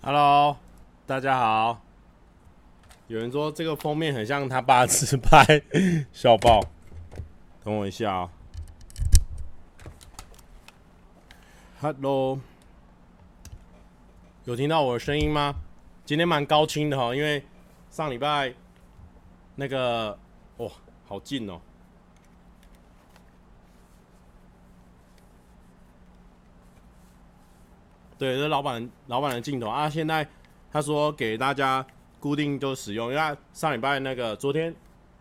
Hello，大家好。有人说这个封面很像他爸自拍，笑爆。等我一下啊。Hello，有听到我的声音吗？今天蛮高清的哈，因为上礼拜那个哇，好近哦。对，这老板老板的镜头啊。现在他说给大家固定就使用，因为上礼拜那个昨天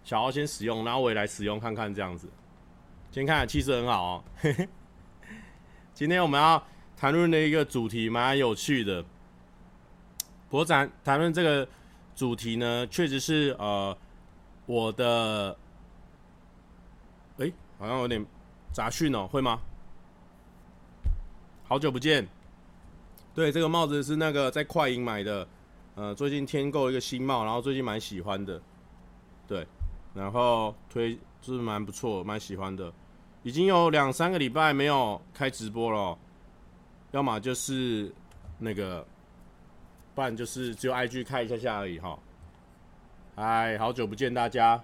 小奥先使用，然后我也来使用看看这样子。先看气势很好哦。今天我们要谈论的一个主题蛮有趣的。国展谈论这个主题呢，确实是呃我的，哎，好像有点杂讯哦，会吗？好久不见。对，这个帽子是那个在快银买的，呃，最近添购一个新帽，然后最近蛮喜欢的，对，然后推就是蛮不错，蛮喜欢的，已经有两三个礼拜没有开直播了，要么就是那个，不然就是只有 IG 看一下下而已哈。嗨，好久不见大家。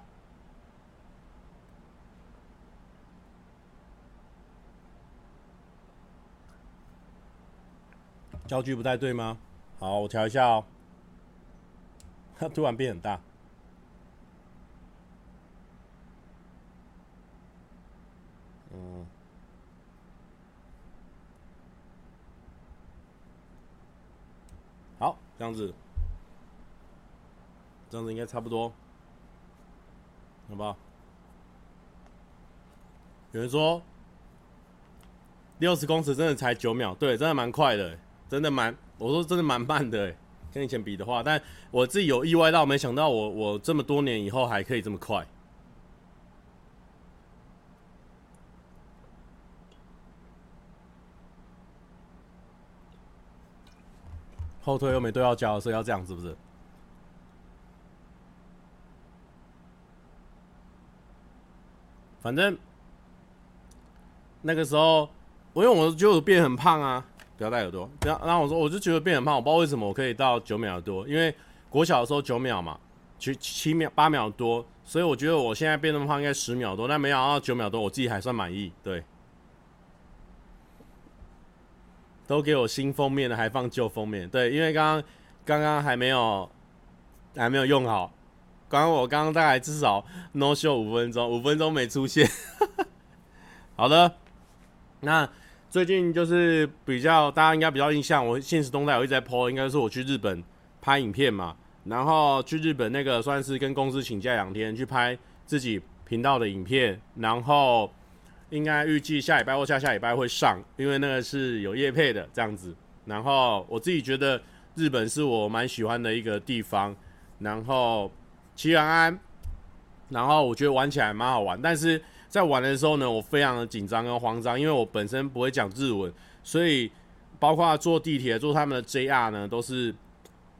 焦距不太对吗？好，我调一下哦。它 突然变很大。嗯。好，这样子，这样子应该差不多，好吧？有人说，六十公尺真的才九秒，对，真的蛮快的。真的蛮，我说真的蛮慢的，跟以前比的话，但我自己有意外到，没想到我我这么多年以后还可以这么快。后退又没对到焦，所以要这样是不是？反正那个时候，我因为我就变很胖啊。不要戴耳朵，然后然后我说，我就觉得变很胖，我不知道为什么我可以到九秒多，因为国小的时候九秒嘛，七七秒八秒多，所以我觉得我现在变那么胖应该十秒多，但没想到九秒多，我自己还算满意。对，都给我新封面的，还放旧封面，对，因为刚刚刚刚还没有还没有用好，刚刚我刚刚大概至少 no show 五分钟，五分钟没出现。好的，那。最近就是比较大家应该比较印象，我现实动态我一直在 po，应该是我去日本拍影片嘛，然后去日本那个算是跟公司请假两天去拍自己频道的影片，然后应该预计下礼拜或下下礼拜会上，因为那个是有业配的这样子。然后我自己觉得日本是我蛮喜欢的一个地方，然后奇缘安，然后我觉得玩起来蛮好玩，但是。在玩的时候呢，我非常的紧张跟慌张，因为我本身不会讲日文，所以包括坐地铁、坐他们的 JR 呢，都是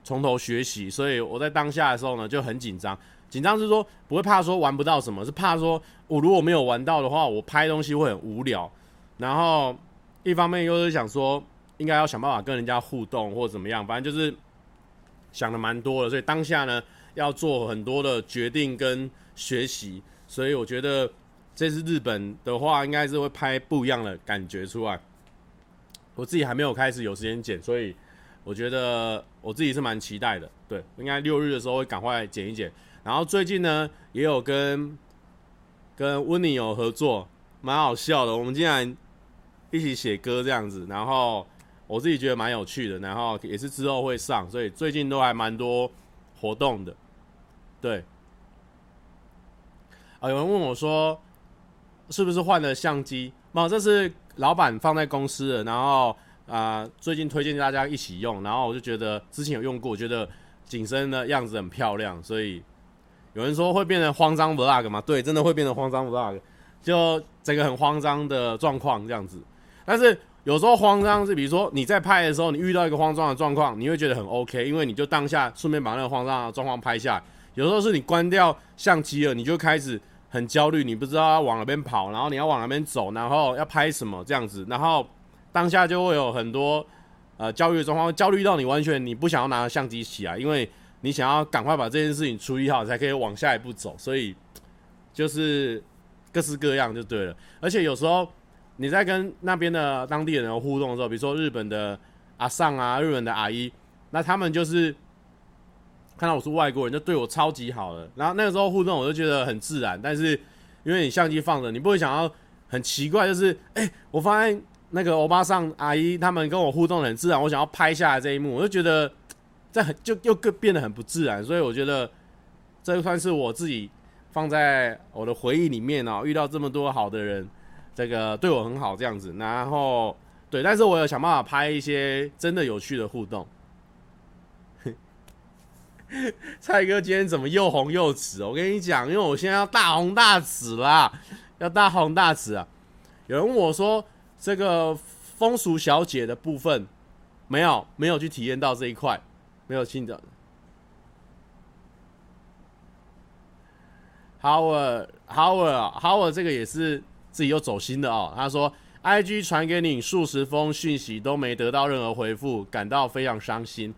从头学习。所以我在当下的时候呢，就很紧张。紧张是说不会怕说玩不到什么，是怕说我如果没有玩到的话，我拍东西会很无聊。然后一方面又是想说，应该要想办法跟人家互动或者怎么样，反正就是想的蛮多的。所以当下呢，要做很多的决定跟学习。所以我觉得。这次日本的话，应该是会拍不一样的感觉出来。我自己还没有开始有时间剪，所以我觉得我自己是蛮期待的。对，应该六日的时候会赶快剪一剪。然后最近呢，也有跟跟温妮有合作，蛮好笑的。我们竟然一起写歌这样子，然后我自己觉得蛮有趣的。然后也是之后会上，所以最近都还蛮多活动的。对，啊，有人问我说。是不是换了相机？哦，这是老板放在公司的，然后啊、最近推荐大家一起用，然后我就觉得之前有用过，觉得景深的样子很漂亮，所以有人说会变成慌张 vlog 吗？对，真的会变成慌张 vlog，就整个很慌张的状况这样子。但是有时候慌张是，比如说你在拍的时候，你遇到一个慌张的状况，你会觉得很 OK，因为你就当下顺便把那个慌张的状况拍下来。有时候是你关掉相机了，你就开始很焦虑，你不知道要往哪边跑，然后你要往哪边走，然后要拍什么这样子，然后当下就会有很多呃焦虑的状况，焦虑到你完全你不想要拿相机起来，因为你想要赶快把这件事情处理好，才可以往下一步走，所以就是各式各样就对了。而且有时候你在跟那边的当地人互动的时候，比如说日本的阿桑啊，日本的阿姨，那他们就是。看到我是外国人，就对我超级好的。然后那个时候互动，我就觉得很自然。但是因为你相机放着，你不会想要很奇怪，就是哎、我发现那个欧巴桑阿姨他们跟我互动很自然，我想要拍下来这一幕，我就觉得这很就又更变得很不自然。所以我觉得这算是我自己放在我的回忆里面哦。遇到这么多好的人，这个对我很好这样子。然后对，但是我有想办法拍一些真的有趣的互动。蔡哥今天怎么又红又紫？我跟你讲，因为我现在要大红大紫啦，要大红大紫啊！有人问我说，这个风俗小姐的部分没有没有去体验到这一块，没有听的。Howard，Howard，Howard，这个也是自己又走心的哦。他说，IG 传给你数十封讯息都没得到任何回复，感到非常伤心。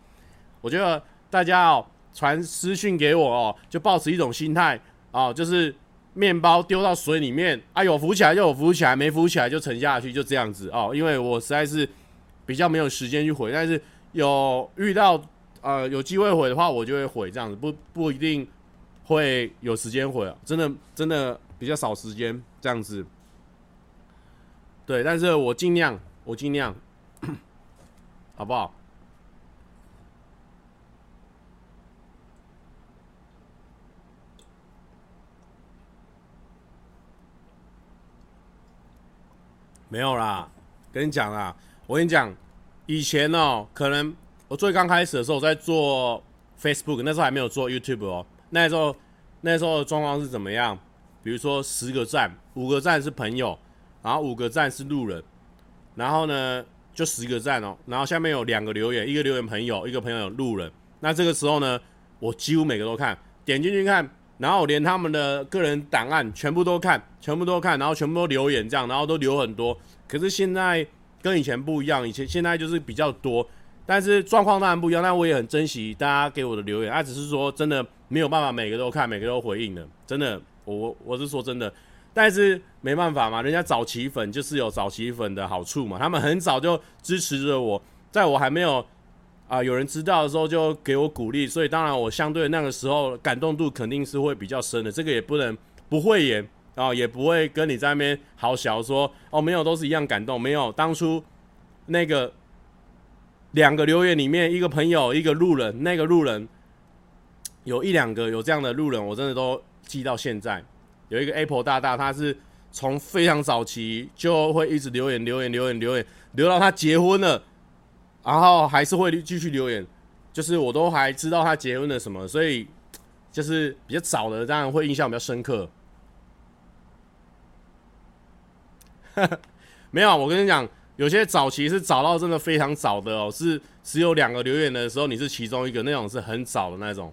我觉得大家哦。传私讯给我哦，就抱持一种心态哦，就是面包丢到水里面啊，有浮起来就有浮起来，没浮起来就沉下去，就这样子哦。因为我实在是比较没有时间去回，但是有遇到呃有机会回的话，我就会回这样子，不不一定会有时间回啊，真的真的比较少时间这样子。对，但是我尽量，我尽量，好不好？没有啦，跟你讲啦，我跟你讲，以前哦，可能我最刚开始的时候我在做 Facebook，那时候还没有做 YouTube 哦。那时候那时候的状况是怎么样？比如说十个赞，五个赞是朋友，然后五个赞是路人，然后呢就十个赞哦，然后下面有两个留言，一个留言朋友，一个朋友路人。那这个时候呢，我几乎每个都看，点进去看。然后连他们的个人档案全部都看，全部都看，然后全部都留言这样，然后都留很多。可是现在跟以前不一样，以前现在就是比较多，但是状况当然不一样。但我也很珍惜大家给我的留言，啊，只是说真的没有办法每个都看，每个都回应的，真的，我我是说真的，但是没办法嘛，人家早期粉就是有早期粉的好处嘛，他们很早就支持着我，在我还没有。啊，有人知道的时候就给我鼓励，所以当然我相对那个时候感动度肯定是会比较深的。这个也不能不会演啊，也不会跟你在那边好小说哦，没有，都是一样感动。没有当初那个两个留言里面，一个朋友，一个路人，那个路人有一两个有这样的路人，我真的都记到现在。有一个 Apple 大大，他是从非常早期就会一直留言留言留言留言，留到他结婚了。然后还是会继续留言，就是我都还知道他结婚了什么，所以就是比较早的，当然会印象比较深刻。没有，我跟你讲，有些早期是早到真的非常早的哦，是只有两个留言的时候，你是其中一个，那种是很早的那种，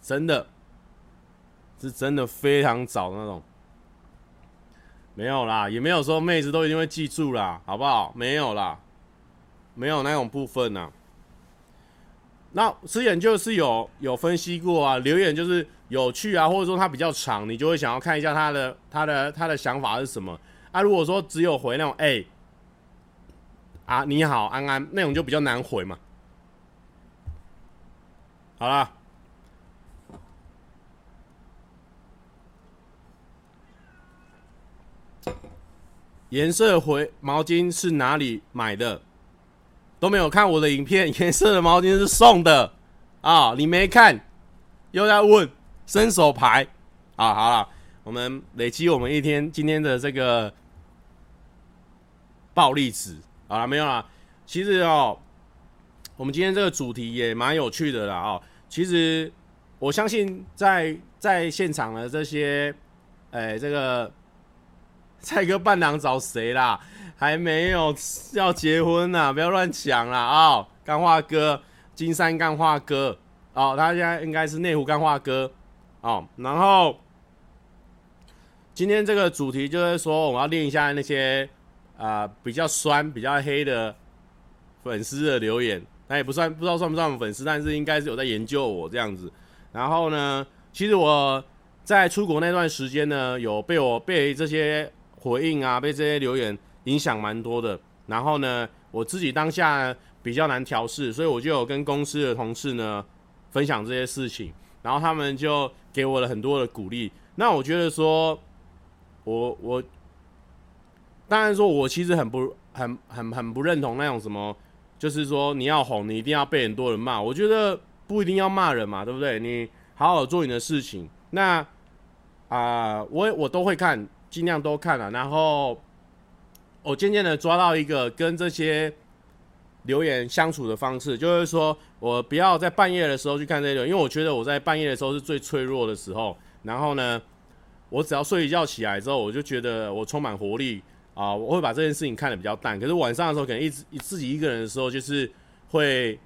真的是真的非常早的那种。没有啦，也没有说妹子都一定会记住啦，好不好？没有啦，没有那种部分呐。那之前就是有有分析过啊，留言就是有趣啊，或者说它比较长，你就会想要看一下他的他的他的想法是什么。啊，如果说只有回那种哎、啊你好安安那种就比较难回嘛。好啦。颜色回毛巾是哪里买的？都没有看我的影片，颜色的毛巾是送的啊！你没看，又在问伸手牌啊！好了，我们累积我们一天今天的这个暴力值好了没有啦？其实哦，我们今天这个主题也蛮有趣的啦哦。其实我相信在在现场的这些，哎，这个。蔡哥伴郎找谁啦？还没有要结婚呢，不要乱讲啦啊！干、化、哥，金山干化哥哦，他现在应该是内湖干化哥哦。然后今天这个主题就是说，我们要练一下那些啊、比较酸、比较黑的粉丝的留言。那也不算，不知道算不算粉丝，但是应该是有在研究我这样子。然后呢，其实我在出国那段时间呢，有被我被这些回应啊，被这些留言影响蛮多的。然后呢，我自己当下比较难调试，所以我就有跟公司的同事呢分享这些事情，然后他们就给我了很多的鼓励。那我觉得说，我我当然说我其实很不很很很不认同那种什么。就是说，你要红，你一定要被很多人骂。我觉得不一定要骂人嘛，对不对？你好好做你的事情。那啊、呃，我我都会看，尽量都看了。然后我渐渐的抓到一个跟这些留言相处的方式，就是说我不要在半夜的时候去看这些留言，因为我觉得我在半夜的时候是最脆弱的时候。然后呢，我只要睡一觉起来之后，我就觉得我充满活力。啊，我会把这件事情看得比较淡，可是晚上的时候，可能一直自己一个人的时候，就是会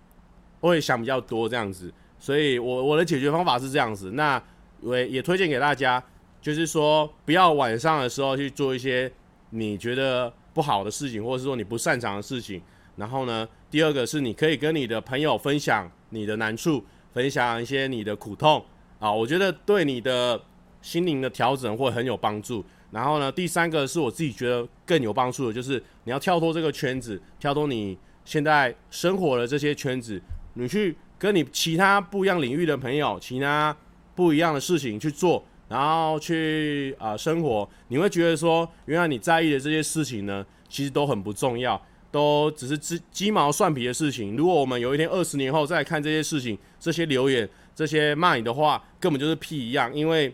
会想比较多这样子，所以我我的解决方法是这样子，那我也推荐给大家，就是说不要晚上的时候去做一些你觉得不好的事情，或者是说你不擅长的事情。然后呢，第二个是你可以跟你的朋友分享你的难处，分享一些你的苦痛啊，我觉得对你的心灵的调整会很有帮助。然后呢，第三个是我自己觉得更有帮助的，就是你要跳脱这个圈子，跳脱你现在生活的这些圈子，你去跟你其他不一样领域的朋友，其他不一样的事情去做，然后去啊、生活，你会觉得说，原来你在意的这些事情呢，其实都很不重要，都只是鸡鸡毛蒜皮的事情。如果我们有一天二十年后再看这些事情，这些留言，这些骂你的话，根本就是屁一样，因为。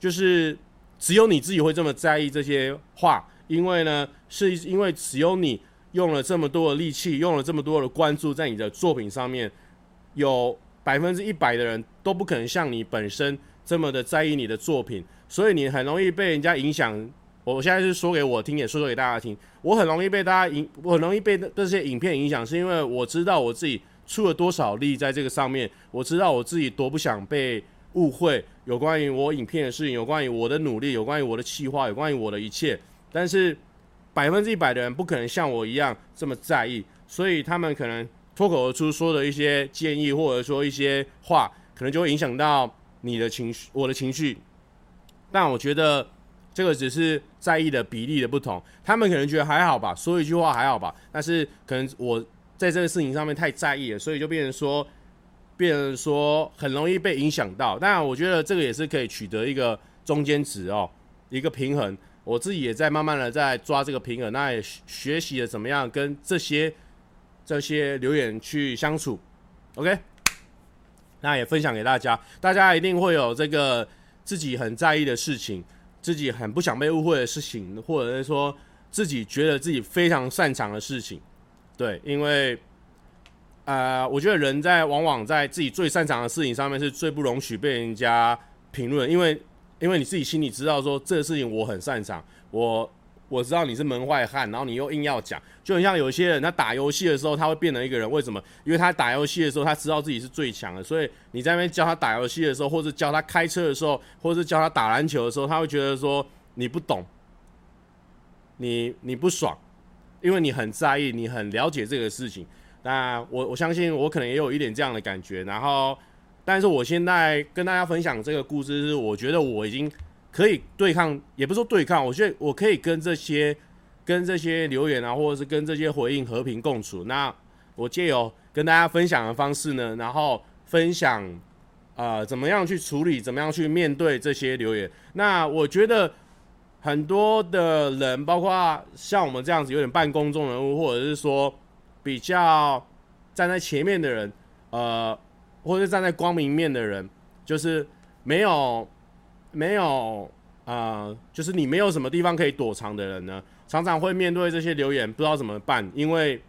就是只有你自己会这么在意这些话，因为呢，是因为只有你用了这么多的力气，用了这么多的关注在你的作品上面，有百分之一百的人都不可能像你本身这么的在意你的作品，所以你很容易被人家影响。我现在是说给我听，也说给大家听。我很容易被大家影，我很容易被这些影片影响，是因为我知道我自己出了多少力在这个上面，我知道我自己多不想被。误会有关于我影片的事情，有关于我的努力，有关于我的计划，有关于我的一切。但是百分之一百的人不可能像我一样这么在意，所以他们可能脱口而出说的一些建议，或者说一些话，可能就会影响到你的情绪，我的情绪。但我觉得这个只是在意的比例的不同，他们可能觉得还好吧，说一句话还好吧。但是可能我在这个事情上面太在意了，所以就变成说。变成说很容易被影响到，当然我觉得这个也是可以取得一个中间值哦，一个平衡。我自己也在慢慢的在抓这个平衡，那也学习了怎么样跟这些这些留言去相处。OK，那也分享给大家，大家一定会有这个自己很在意的事情，自己很不想被误会的事情，或者是说自己觉得自己非常擅长的事情。对，因为。呃，我觉得人在往往在自己最擅长的事情上面是最不容许被人家评论，因为因为你自己心里知道说这个事情我很擅长，我我知道你是门外汉，然后你又硬要讲，就很像有些人他打游戏的时候他会变成一个人，为什么？因为他打游戏的时候他知道自己是最强的，所以你在那边教他打游戏的时候，或者教他开车的时候，或者教他打篮球的时候，他会觉得说你不懂，你你不爽，因为你很在意，你很了解这个事情。那我我相信我可能也有一点这样的感觉，然后，但是我现在跟大家分享这个故事是，我觉得我已经可以对抗，也不是说对抗，我觉得我可以跟这些跟这些留言啊，或者是跟这些回应和平共处。那我借由跟大家分享的方式呢，然后分享呃怎么样去处理，怎么样去面对这些留言。那我觉得很多的人，包括像我们这样子有点半公众人物，或者是说。比较站在前面的人，呃，或者站在光明面的人，就是没有没有呃，就是你没有什么地方可以躲藏的人呢，常常会面对这些留言，不知道怎么办，因为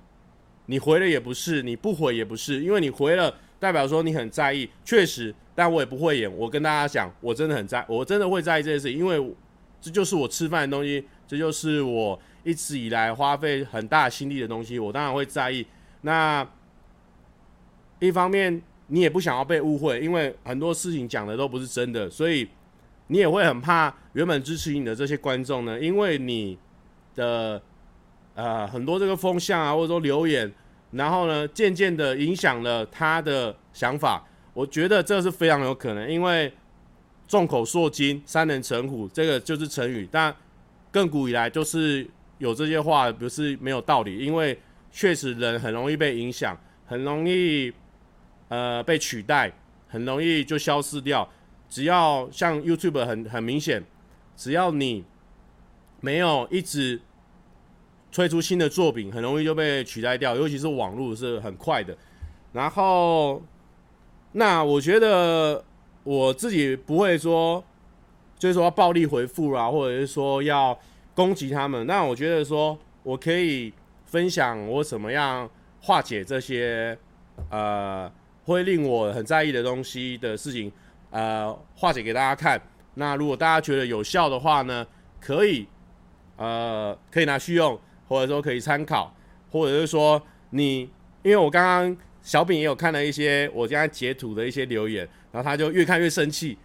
你回了也不是，你不回也不是，因为你回了代表说你很在意，确实，但我也不会演，我跟大家讲，我真的很在，我真的会在意这件事，因为这就是我吃饭的东西，这就是我一直以来花费很大心力的东西，我当然会在意。那一方面，你也不想要被误会，因为很多事情讲的都不是真的，所以你也会很怕原本支持你的这些观众呢，因为你的呃很多这个风向啊，或者说留言，然后呢，渐渐的影响了他的想法。我觉得这是非常有可能，因为众口铄金，三人成虎，这个就是成语。但亘古以来就是有这些话，不是没有道理。因为确实人很容易被影响，很容易呃被取代，很容易就消失掉。只要像 YouTube 很很明显，只要你没有一直推出新的作品，很容易就被取代掉。尤其是网络是很快的，然后。那我觉得我自己不会说，就是说暴力回复啊，或者是说要攻击他们。那我觉得说我可以分享我怎么样化解这些呃会令我很在意的东西的事情，呃，化解给大家看。那如果大家觉得有效的话呢，可以呃可以拿去用，或者说可以参考，或者是说你，因为我刚刚。小饼也有看了一些我现在截图的一些留言，然后他就越看越生气。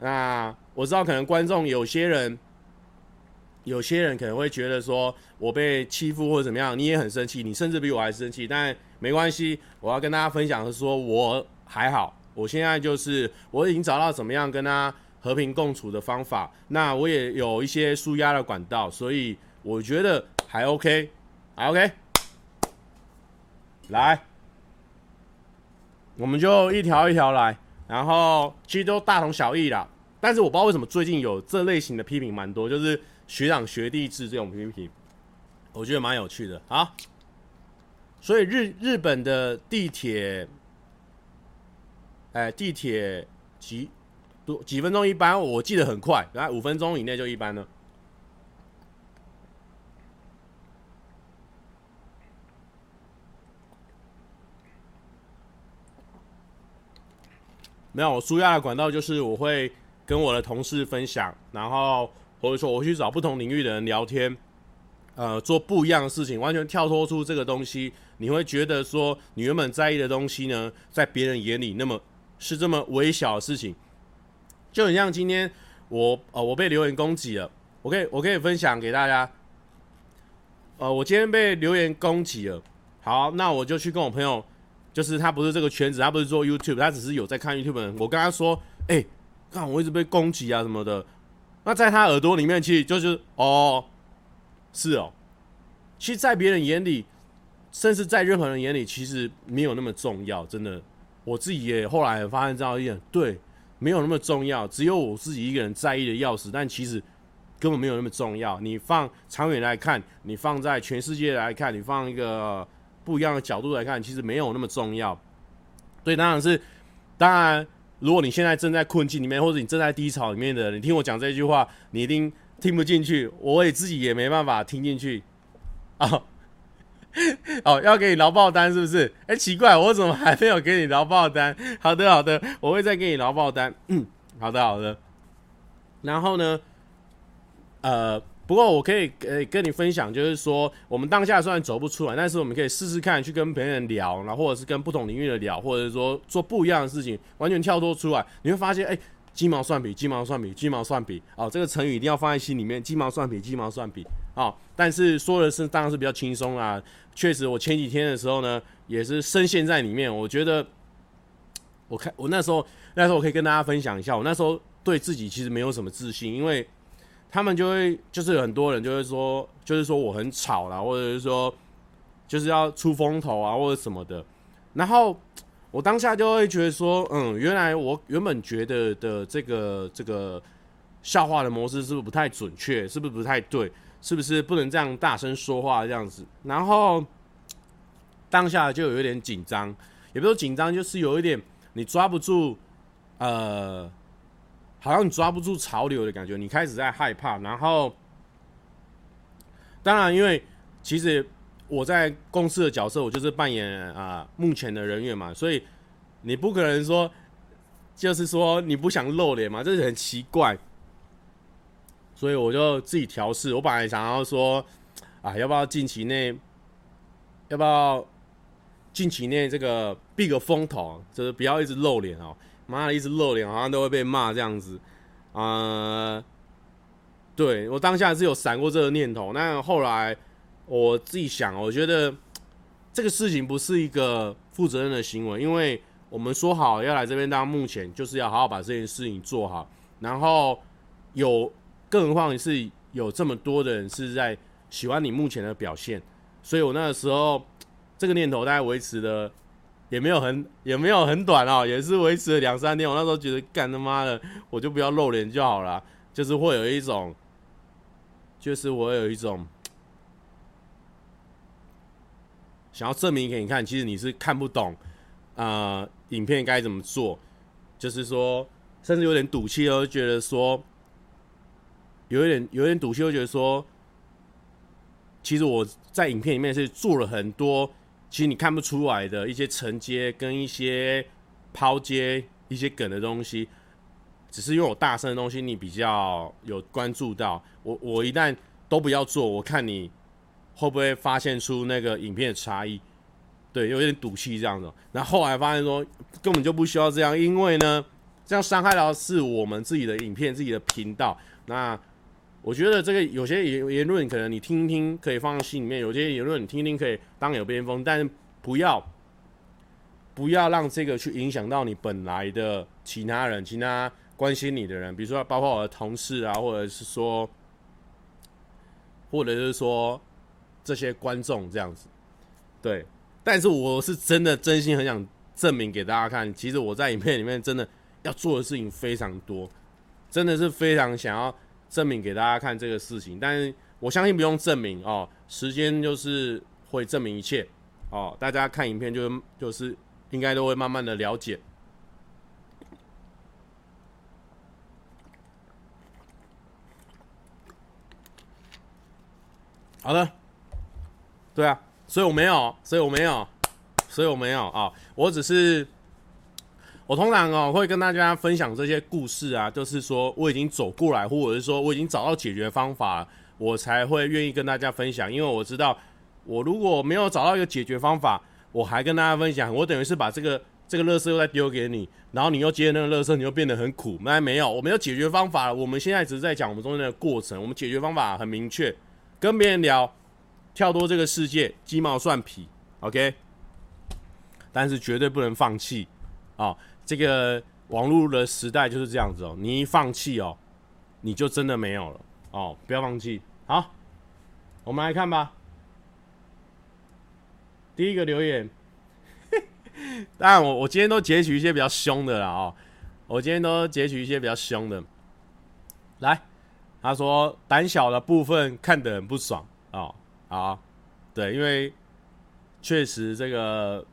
那我知道可能观众有些人，有些人可能会觉得说我被欺负或者怎么样，你也很生气，你甚至比我还生气。但没关系，我要跟大家分享的是说我还好，我现在就是我已经找到怎么样跟他和平共处的方法。那我也有一些纾压的管道，所以我觉得还 OK，还 OK，来。我们就一条一条来，然后其实都大同小异啦。但是我不知道为什么最近有这类型的批评蛮多，就是学长学弟制这种批评，我觉得蛮有趣的。啊，所以日日本的地铁，哎，地铁几多几分钟一班？我记得很快，来五分钟以内就一班了。没有，我纾压的管道就是我会跟我的同事分享，然后或者说我去找不同领域的人聊天，呃，做不一样的事情，完全跳脱出这个东西。你会觉得说，你原本在意的东西呢，在别人眼里那么是这么微小的事情，就很像今天我呃我被留言攻击了，我可以我可以分享给大家，呃，我今天被留言攻击了，好，那我就去跟我朋友。就是他不是这个圈子，他不是做 YouTube，他只是有在看 YouTube。我跟他说：“哎、欸，看我一直被攻击啊什么的。”那在他耳朵里面，其实就是哦，是哦。其实，在别人眼里，甚至在任何人眼里，其实没有那么重要。真的，我自己也后来发现这样一点，对，没有那么重要。只有我自己一个人在意的要死，但其实根本没有那么重要。你放长远来看，你放在全世界来看，你放一个。不一样的角度来看，其实没有那么重要。对，当然是，当然，如果你现在正在困境里面，或者你正在低潮里面的，你听我讲这句话，你一定听不进去，我也自己也没办法听进去。哦，哦，要给你劳报单是不是？哎，奇怪，我怎么还没有给你劳报单？好的，好的，我会再给你劳报单。嗯，好的，好的。然后呢，呃。不过我可以呃跟你分享，就是说我们当下虽然走不出来，但是我们可以试试看去跟别人聊，然后或者是跟不同领域的聊，或者是说做不一样的事情，完全跳脱出来，你会发现，哎，鸡毛蒜皮，鸡毛蒜皮，鸡毛蒜皮，哦，这个成语一定要放在心里面，鸡毛蒜皮，鸡毛蒜皮，哦，但是说的是当然是比较轻松啦，确实我前几天的时候呢，也是深陷在里面，我觉得，我看我那时候那时候我可以跟大家分享一下，我那时候对自己其实没有什么自信，因为。他们就会就是很多人就会说，就是说我很吵啦，或者是说就是要出风头啊，或者什么的。然后我当下就会觉得说，嗯，原来我原本觉得的这个这个笑话的模式是不是不太准确？是不是不太对？是不是不能这样大声说话这样子？然后当下就有一点紧张，也不是紧张，就是有一点你抓不住，呃。好像你抓不住潮流的感觉，你开始在害怕。然后，当然，因为其实我在公司的角色，我就是扮演啊、目前的人员嘛，所以你不可能说，就是说你不想露脸嘛，这是很奇怪。所以我就自己调试。我本来想要说，啊，要不要近期内，要不要近期内这个避个风头，就是不要一直露脸哦。妈的，一直露脸好像都会被骂这样子。呃，对，我当下是有闪过这个念头，但后来我自己想，我觉得这个事情不是一个负责任的行为，因为我们说好要来这边当幕前，就是要好好把这件事情做好，然后有。更何况是有这么多的人是在喜欢你目前的表现，所以我那个时候这个念头大概维持了也没有很也没有很短哦，也是维持了两三天。我那时候觉得干他妈的，我就不要露脸就好了，就是会有一种，就是我有一种想要证明给你看，其实你是看不懂啊、影片该怎么做，就是说，甚至有点赌气哦，觉得说。有一点，有一点赌气，会觉得说，其实我在影片里面是做了很多，其实你看不出来的一些承接跟一些抛接一些梗的东西，只是因为我大声的东西你比较有关注到，我我一旦都不要做，我看你会不会发现出那个影片的差异，对，有点赌气这样子，然后后来发现说根本就不需要这样，因为呢，这样伤害到是我们自己的影片、自己的频道，那。我觉得这个有些言言论可能你听听可以放在心里面，有些言论你听听可以当耳边风，但是不要不要让这个去影响到你本来的其他人、其他关心你的人，比如说包括我的同事啊，或者是说，或者是说这些观众这样子。对，但是我是真的真心很想证明给大家看，其实我在影片里面真的要做的事情非常多，真的是非常想要。证明给大家看这个事情，但是我相信不用证明哦，时间就是会证明一切哦。大家看影片就就是应该都会慢慢的了解。好的，对啊，所以我没有，所以我没有，所以我没有啊、我只是。我通常哦会跟大家分享这些故事啊，就是说我已经走过来，或者是说我已经找到解决方法，我才会愿意跟大家分享。因为我知道，我如果没有找到一个解决方法，我还跟大家分享，我等于是把这个这个乐色又再丢给你，然后你又接那个乐色，你又变得很苦。那没有，我没有解决方法。我们现在只是在讲我们中间的过程，我们解决方法很明确，跟别人聊，跳脱这个世界，鸡毛蒜皮，OK。但是绝对不能放弃啊。这个网络的时代就是这样子哦，你一放弃哦，你就真的没有了哦，不要放弃。好，我们来看吧。第一个留言，当然我我今天都截取一些比较凶的了哦，我今天都截取一些比较凶的。来，他说胆小的部分看得很不爽哦，好，对，因为确实这个。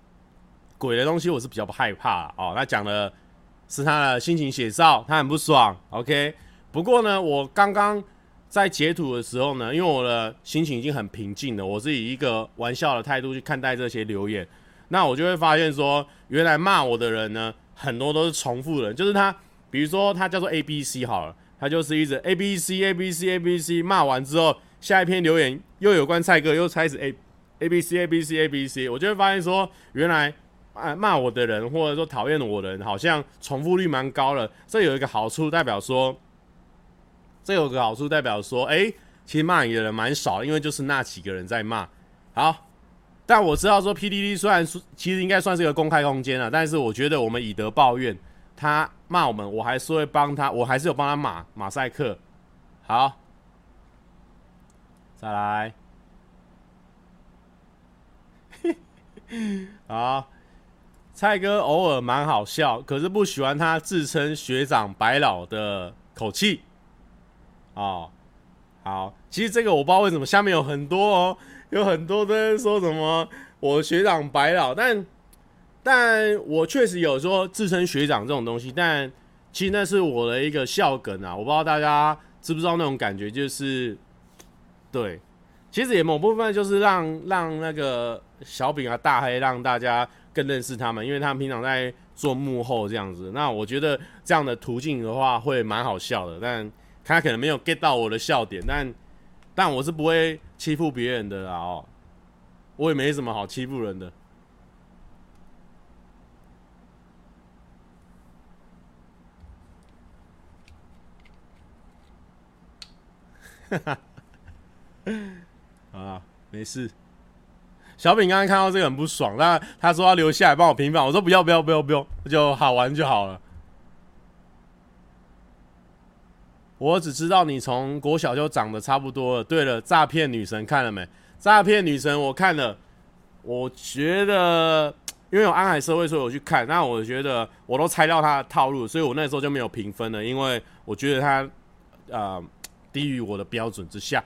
鬼的东西我是比较不害怕哦。他讲的是他的心情写照，他很不爽。OK，不过呢，我刚刚在截图的时候呢，因为我的心情已经很平静了，我是以一个玩笑的态度去看待这些留言。那我就会发现说，原来骂我的人呢，很多都是重复的，就是他，比如说他叫做 A B C 好了，他就是一直 A B C A B C A B C 骂完之后，下一篇留言又有关蔡哥，又开始 A A B C A B C A B C，我就会发现说，原来。啊，骂我的人或者说讨厌我的人，好像重复率蛮高的。这有一个好处，代表说，这有个好处代表说，哎、其实骂你的人蛮少，因为就是那几个人在骂。好，但我知道说，PDD 虽然说其实应该算是一个公开空间了，但是我觉得我们以德报怨，他骂我们，我还是会帮他，我还是有帮他马马赛克。好，再来，好。蔡哥偶尔蛮好笑，可是不喜欢他自称学长白老的口气。哦，好，其实这个我不知道为什么下面有很多哦，有很多都在说什么我学长白老，但但我确实有说自称学长这种东西，但其实那是我的一个笑梗啊，我不知道大家知不知道那种感觉，就是对，其实也某部分就是让让那个小饼啊大黑让大家。更认识他们，因为他们平常在做幕后这样子。那我觉得这样的途径的话会蛮好笑的，但他可能没有 get 到我的笑点，但但我是不会欺负别人的啦哦，我也没什么好欺负人的。哈哈，啊，没事。小饼刚刚看到这个很不爽，那他说要留下来帮我平反，我说不要不要不要不要，就好玩就好了。我只知道你从国小就长得差不多了。对了，诈骗女神看了没？诈骗女神我看了，我觉得因为有安海社会，所以我去看。那我觉得我都猜到他的套路，所以我那时候就没有评分了，因为我觉得他啊。低于我的标准之下。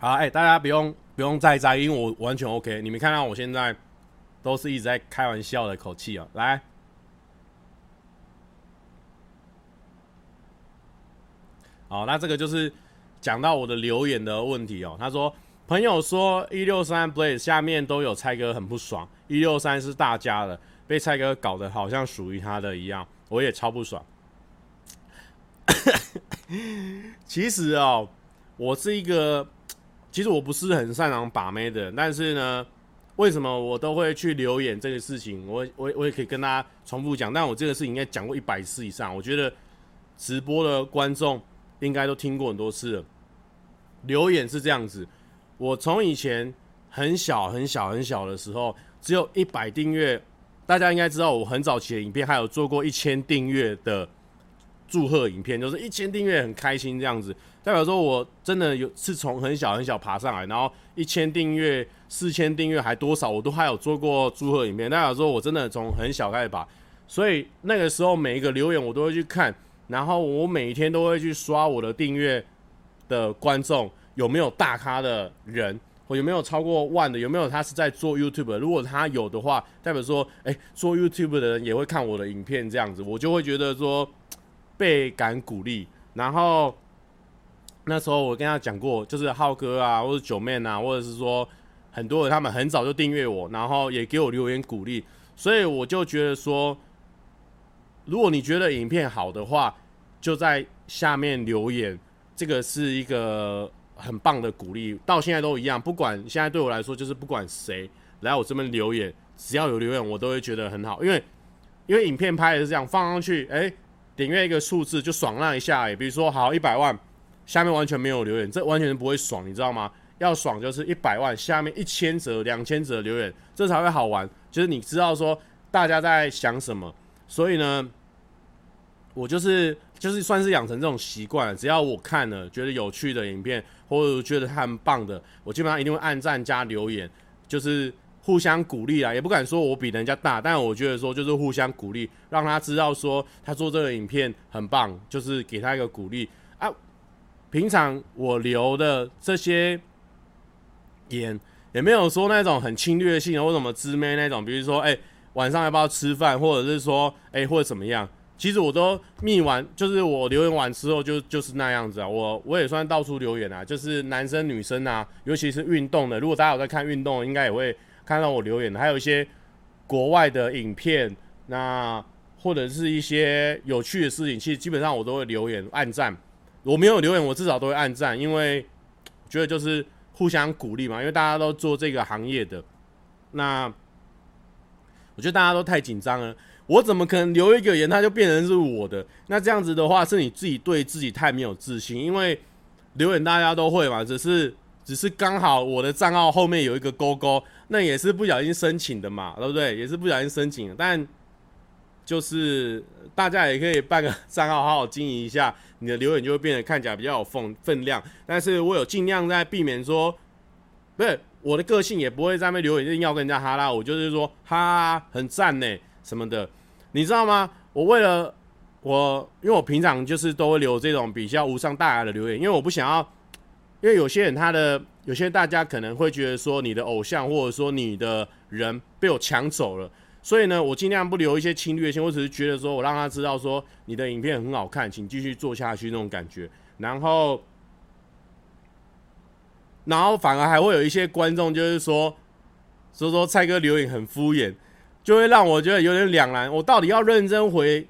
好，哎、大家不用不用再在意，因为我完全 OK。你们看到我现在都是一直在开玩笑的口气啊。来，好，那这个就是讲到我的留言的问题哦。他说，朋友说一六三 Blaze 下面都有蔡哥很不爽，一六三是大家的。被蔡哥搞得好像属于他的一样，我也超不爽。其实哦，我是一个，其实我不是很擅长把妹的，但是呢，为什么我都会去留言这个事情？我我我也可以跟大家重复讲，但我这个事情应该讲过一百次以上。我觉得直播的观众应该都听过很多次了。留言是这样子，我从以前很小很小很小的时候，只有一百订阅。大家应该知道，我很早期的影片还有做过一千订阅的祝贺影片，就是一千订阅很开心这样子，代表说我真的有是从很小很小爬上来，然后一千订阅、四千订阅还多少，我都还有做过祝贺影片，代表说我真的从很小开始爬，所以那个时候每一个留言我都会去看，然后我每一天都会去刷我的订阅的观众有没有大咖的人。我有没有超过万的？有没有他是在做 YouTube？如果他有的话，代表说，哎、做 YouTube 的人也会看我的影片，这样子，我就会觉得说倍感鼓励。然后那时候我跟他讲过，就是浩哥啊，或者九妹啊，或者是说很多人他们很早就订阅我，然后也给我留言鼓励，所以我就觉得说，如果你觉得影片好的话，就在下面留言，这个是一个。很棒的鼓励，到现在都一样。不管现在对我来说，就是不管谁来我这边留言，只要有留言，我都会觉得很好。因为因为影片拍的是这样，放上去，哎，点阅一个数字就爽那一下，也，比如说好一百万，下面完全没有留言，这完全不会爽，你知道吗？要爽就是一百万下面一千则、两千则留言，这才会好玩。就是你知道说大家在想什么，所以呢，我就是就是算是养成这种习惯。只要我看了觉得有趣的影片。或者觉得他很棒的，我基本上一定会按赞加留言，就是互相鼓励啊，也不敢说我比人家大，但我觉得说就是互相鼓励，让他知道说他做这个影片很棒，就是给他一个鼓励啊。平常我留的这些言也没有说那种很侵略性的或什么直妹那种，比如说哎、晚上要不要吃饭，或者是说哎、或者怎么样。其实我都密完，就是我留言完之后就就是那样子啊。我我也算到处留言啊，就是男生女生啊，尤其是运动的。如果大家有在看运动，应该也会看到我留言的。还有一些国外的影片，那或者是一些有趣的事情，其实基本上我都会留言按赞。我没有留言，我至少都会按赞，因为觉得就是互相鼓励嘛。因为大家都做这个行业的，那我觉得大家都太紧张了。我怎么可能留一个言，他就变成是我的？那这样子的话，是你自己对自己太没有自信。因为留言大家都会嘛，只是只是刚好我的账号后面有一个勾勾，那也是不小心申请的嘛，对不对？也是不小心申请的。但就是大家也可以办个账号，好好经营一下，你的留言就会变得看起来比较有分分量。但是我有尽量在避免说，不是我的个性也不会在那边留言一定要跟人家哈拉，我就是说哈很赞呢什么的。你知道吗？我为了我，因为我平常就是都会留这种比较无伤大雅的留言，因为我不想要，因为有些人他的有些大家可能会觉得说你的偶像或者说你的人被我抢走了，所以呢，我尽量不留一些侵略性，我只是觉得说我让他知道说你的影片很好看，请继续做下去那种感觉，然后，然后反而还会有一些观众就是说，所以说蔡哥留言很敷衍。就会让我觉得有点两难。我到底要认真回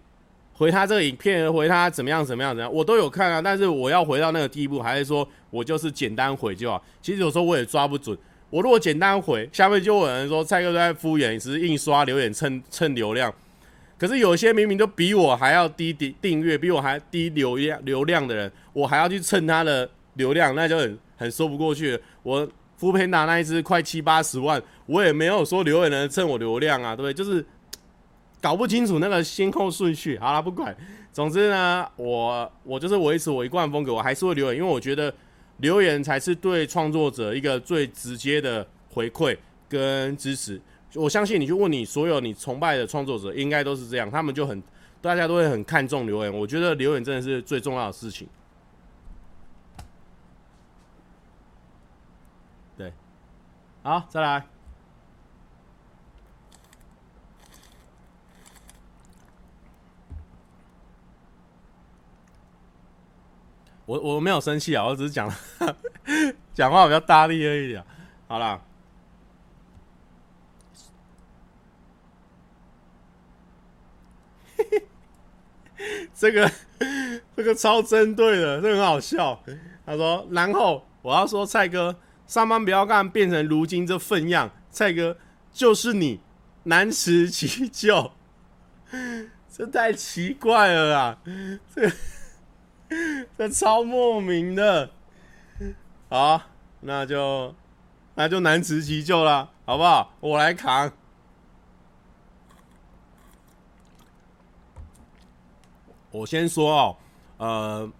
回他这个影片，回他怎么样怎么样怎样，我都有看啊。但是我要回到那个地步，还是说我就是简单回就好？其实有时候我也抓不准。我如果简单回，下面就有人说蔡哥在敷衍，只是印刷留言蹭蹭流量。可是有些明明都比我还要低订订阅，比我还低流量流量的人，我还要去蹭他的流量，那就很很说不过去。我 foodpanda 那一支快七八十万，我也没有说留言人蹭我流量啊，对不对？就是搞不清楚那个先后顺序。好了，不管，总之呢，我我就是维持我一贯风格，我还是会留言，因为我觉得。留言才是对创作者一个最直接的回馈跟支持。我相信你去问你所有你崇拜的创作者，应该都是这样，他们就很大家都会很看重留言。我觉得留言真的是最重要的事情。对，好，再来。我我没有生气啊，我只是讲 讲话比较大力而已啊。好啦，这个这个超针对的，这个很好笑。他说，然后我要说，蔡哥上班不要干，变成如今这份样，蔡哥就是你难辞其咎，这太奇怪了啦，这。这超莫名的，好，那就那就难辞其咎了，好不好？我来扛。我先说哦，呃，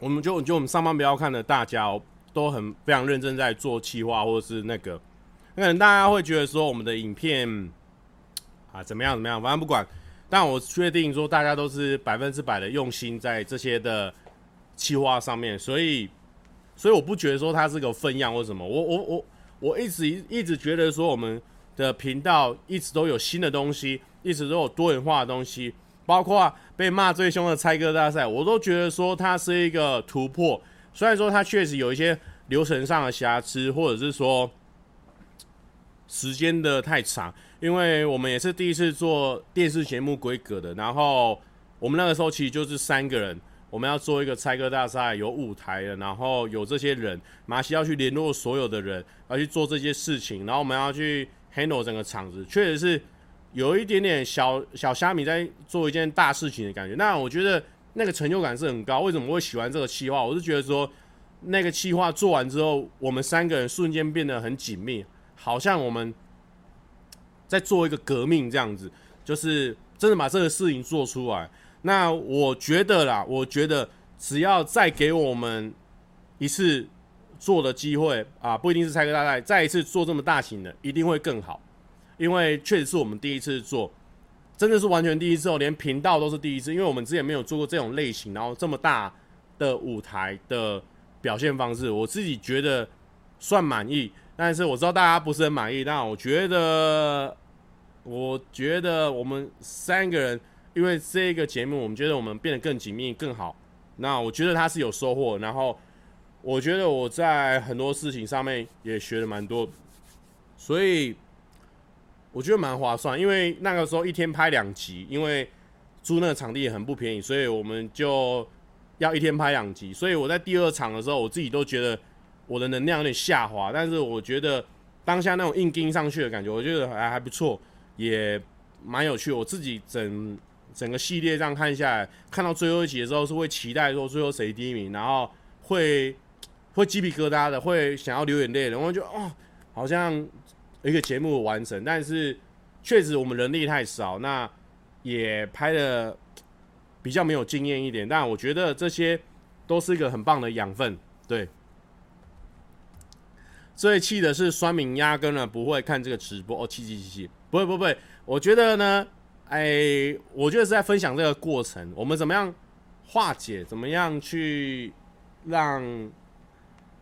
我们就就我们上班不要看的大家哦，都很非常认真在做企划或者是那个，可能大家会觉得说我们的影片啊怎么样怎么样，反正不管。但我确定说，大家都是百分之百的用心在这些的企划上面，所以，所以我不觉得说它是个分样或什么。我我我我一直一直觉得说，我们的频道一直都有新的东西，一直都有多元化的东西，包括被骂最凶的猜歌大赛，我都觉得说它是一个突破。虽然说它确实有一些流程上的瑕疵，或者是说时间的太长。因为我们也是第一次做电视节目规格的，然后我们那个时候其实就是三个人，我们要做一个猜歌大赛，有舞台的，然后有这些人，马西要去联络所有的人，要去做这些事情，然后我们要去 handle 整个场子，确实是有一点点小小虾米在做一件大事情的感觉。那我觉得那个成就感是很高。为什么会喜欢这个企划？我是觉得说那个企划做完之后，我们三个人瞬间变得很紧密，好像我们。在做一个革命，这样子就是真的把这个事情做出来。那我觉得啦，我觉得只要再给我们一次做的机会啊，不一定是猜歌大赛，再一次做这么大型的，一定会更好。因为确实是我们第一次做，真的是完全第一次哦，连频道都是第一次，因为我们之前没有做过这种类型，然后这么大的舞台的表现方式，我自己觉得算满意。但是我知道大家不是很满意，但我觉得，我觉得我们三个人因为这个节目，我们觉得我们变得更紧密、更好。那我觉得他是有收获，然后我觉得我在很多事情上面也学了蛮多，所以我觉得蛮划算。因为那个时候一天拍两集，因为租那个场地也很不便宜，所以我们就要一天拍两集。所以我在第二场的时候，我自己都觉得。我的能量有点下滑，但是我觉得当下那种硬盯上去的感觉，我觉得还还不错，也蛮有趣。我自己整整个系列这样看下来，看到最后一集的时候是会期待说最后谁第一名，然后会会鸡皮疙瘩的，会想要流眼泪的。然后就哦，好像一个节目完成，但是确实我们人力太少，那也拍的比较没有经验一点。但我觉得这些都是一个很棒的养分，对。最气的是酸敏压根呢不会看这个直播哦，气气气气，不会不会，我觉得呢，哎，我觉得是在分享这个过程，我们怎么样化解，怎么样去让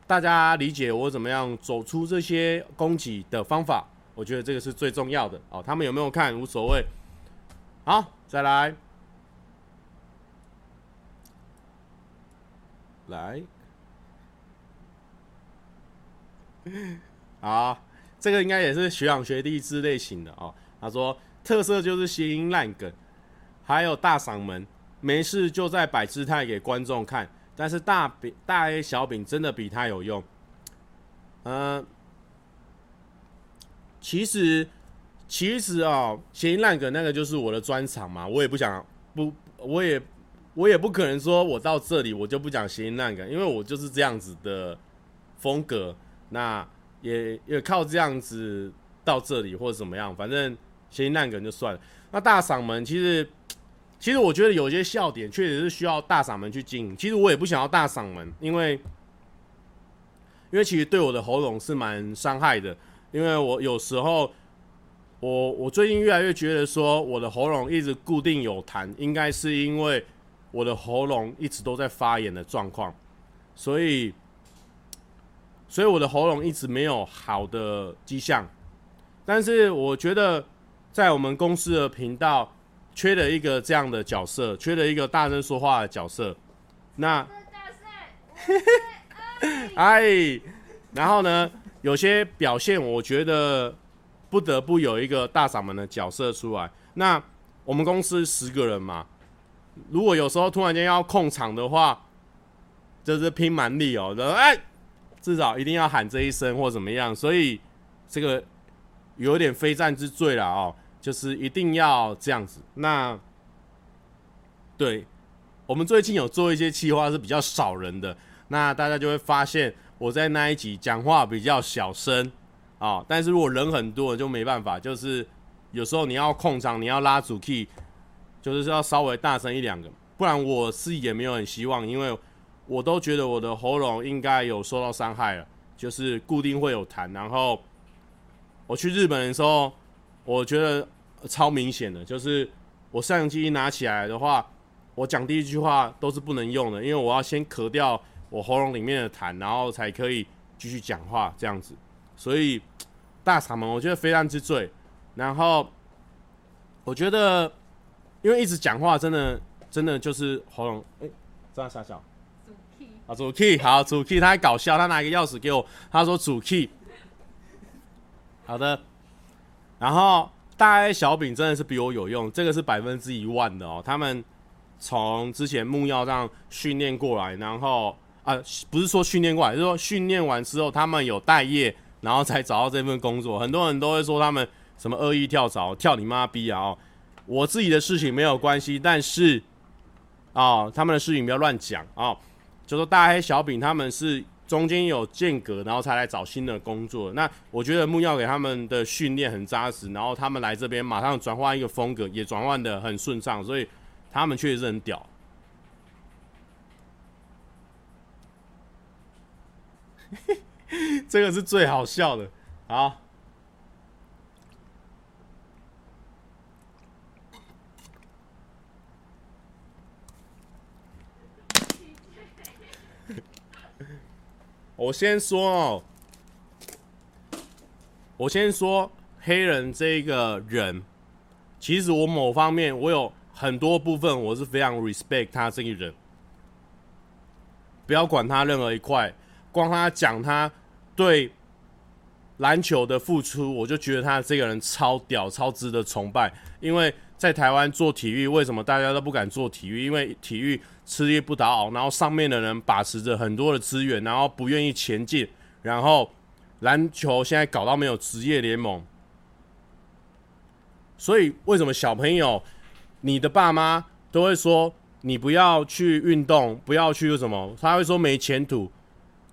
大家理解我怎么样走出这些攻击的方法，我觉得这个是最重要的哦。他们有没有看无所谓，好，再来，来。好，这个应该也是学长学弟之类型的哦。他说特色就是谐音烂梗，还有大嗓门，没事就在摆姿态给观众看。但是大饼大 A 小饼真的比他有用。嗯、其实其实哦，谐音烂梗那个就是我的专场嘛，我也不想不，我也我也不可能说我到这里我就不讲谐音烂梗，因为我就是这样子的风格。那也也靠这样子到这里或者怎么样，反正谐音烂梗就算了。那大嗓门其实。其实我觉得有些笑点确实是需要大嗓门去经营。其实我也不想要大嗓门，因为因为其实对我的喉咙是蛮伤害的。因为我有时候我我最近越来越觉得说我的喉咙一直固定有痰，应该是因为我的喉咙一直都在发炎的状况，所以所以我的喉咙一直没有好的迹象。但是我觉得在我们公司的频道。缺了一个这样的角色，缺了一个大声说话的角色。那，哎，然后呢，有些表现我觉得不得不有一个大嗓门的角色出来。那我们公司十个人嘛，如果有时候突然间要控场的话，就是拼蛮力哦。然后哎，至少一定要喊这一声或怎么样，所以这个有点非战之罪了哦。就是一定要这样子。那对，我们最近有做一些企划是比较少人的，那大家就会发现我在那一集讲话比较小声啊。但是如果人很多就没办法，就是有时候你要控场，你要拉主 key，就是要稍微大声一两个，不然我是也没有很希望，因为我都觉得我的喉咙应该有受到伤害了，就是固定会有痰。然后我去日本的时候。我觉得超明显的，就是我相机一拿起来的话，我讲第一句话都是不能用的，因为我要先咳掉我喉咙里面的痰，然后才可以继续讲话这样子。所以大嗓门我觉得非常之醉。然后我觉得，因为一直讲话真的真的就是喉咙哎，这样小小啊，主 key 好，主 key 他还搞笑，他拿一个钥匙给我，他说主 key 好的。然后大 A 小饼真的是比我有用，这个是百分之一万的哦。他们从之前木曜这样训练过来，然后啊，不是说训练过来，就是说训练完之后他们有待业，然后才找到这份工作。很多人都会说他们什么恶意跳槽，跳你妈逼啊！我自己的事情没有关系，但是啊，他们的事情不要乱讲啊。就说大黑小饼他们是。中间有间隔，然后才来找新的工作。那我觉得木曜给他们的训练很扎实，然后他们来这边马上转换一个风格，也转换得很顺畅，所以他们确实是很屌。这个是最好笑的，好。我先说哦，我先说黑人这个人，其实我某方面我有很多部分我是非常 respect 他这个人。不要管他任何一块，光他讲他对篮球的付出，我就觉得他这个人超屌、超值得崇拜。因为在台湾做体育，为什么大家都不敢做体育？因为体育。吃力不讨好，然后上面的人把持着很多的资源，然后不愿意前进，然后篮球现在搞到没有职业联盟，所以为什么小朋友，你的爸妈都会说你不要去运动，不要去什么？他会说没前途。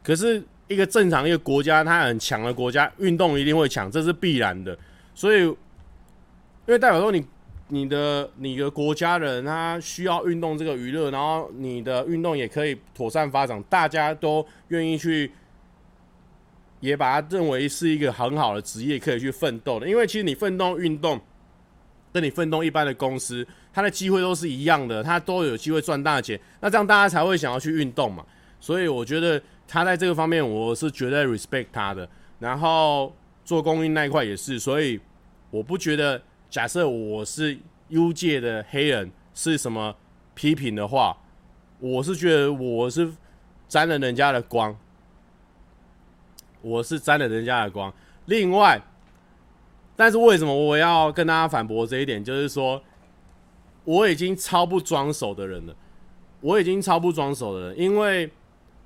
可是一个正常一个国家，他很强的国家，运动一定会强，这是必然的。所以，因为代表说你。你的你的国家人他需要运动这个娱乐，然后你的运动也可以妥善发展，大家都愿意去，也把它认为是一个很好的职业，可以去奋斗的。因为其实你奋斗运动，跟你奋斗一般的公司，它的机会都是一样的，它都有机会赚大钱。那这样大家才会想要去运动嘛。所以我觉得他在这个方面，我是绝对 respect 他的。然后做供应那一块也是，所以我不觉得。假设我是 U 界的黑人，是什么批评的话，我是觉得我是沾了人家的光，我是沾了人家的光。另外，但是为什么我要跟大家反驳这一点？就是说，我已经超不装手的人了，我已经超不装手的人，因为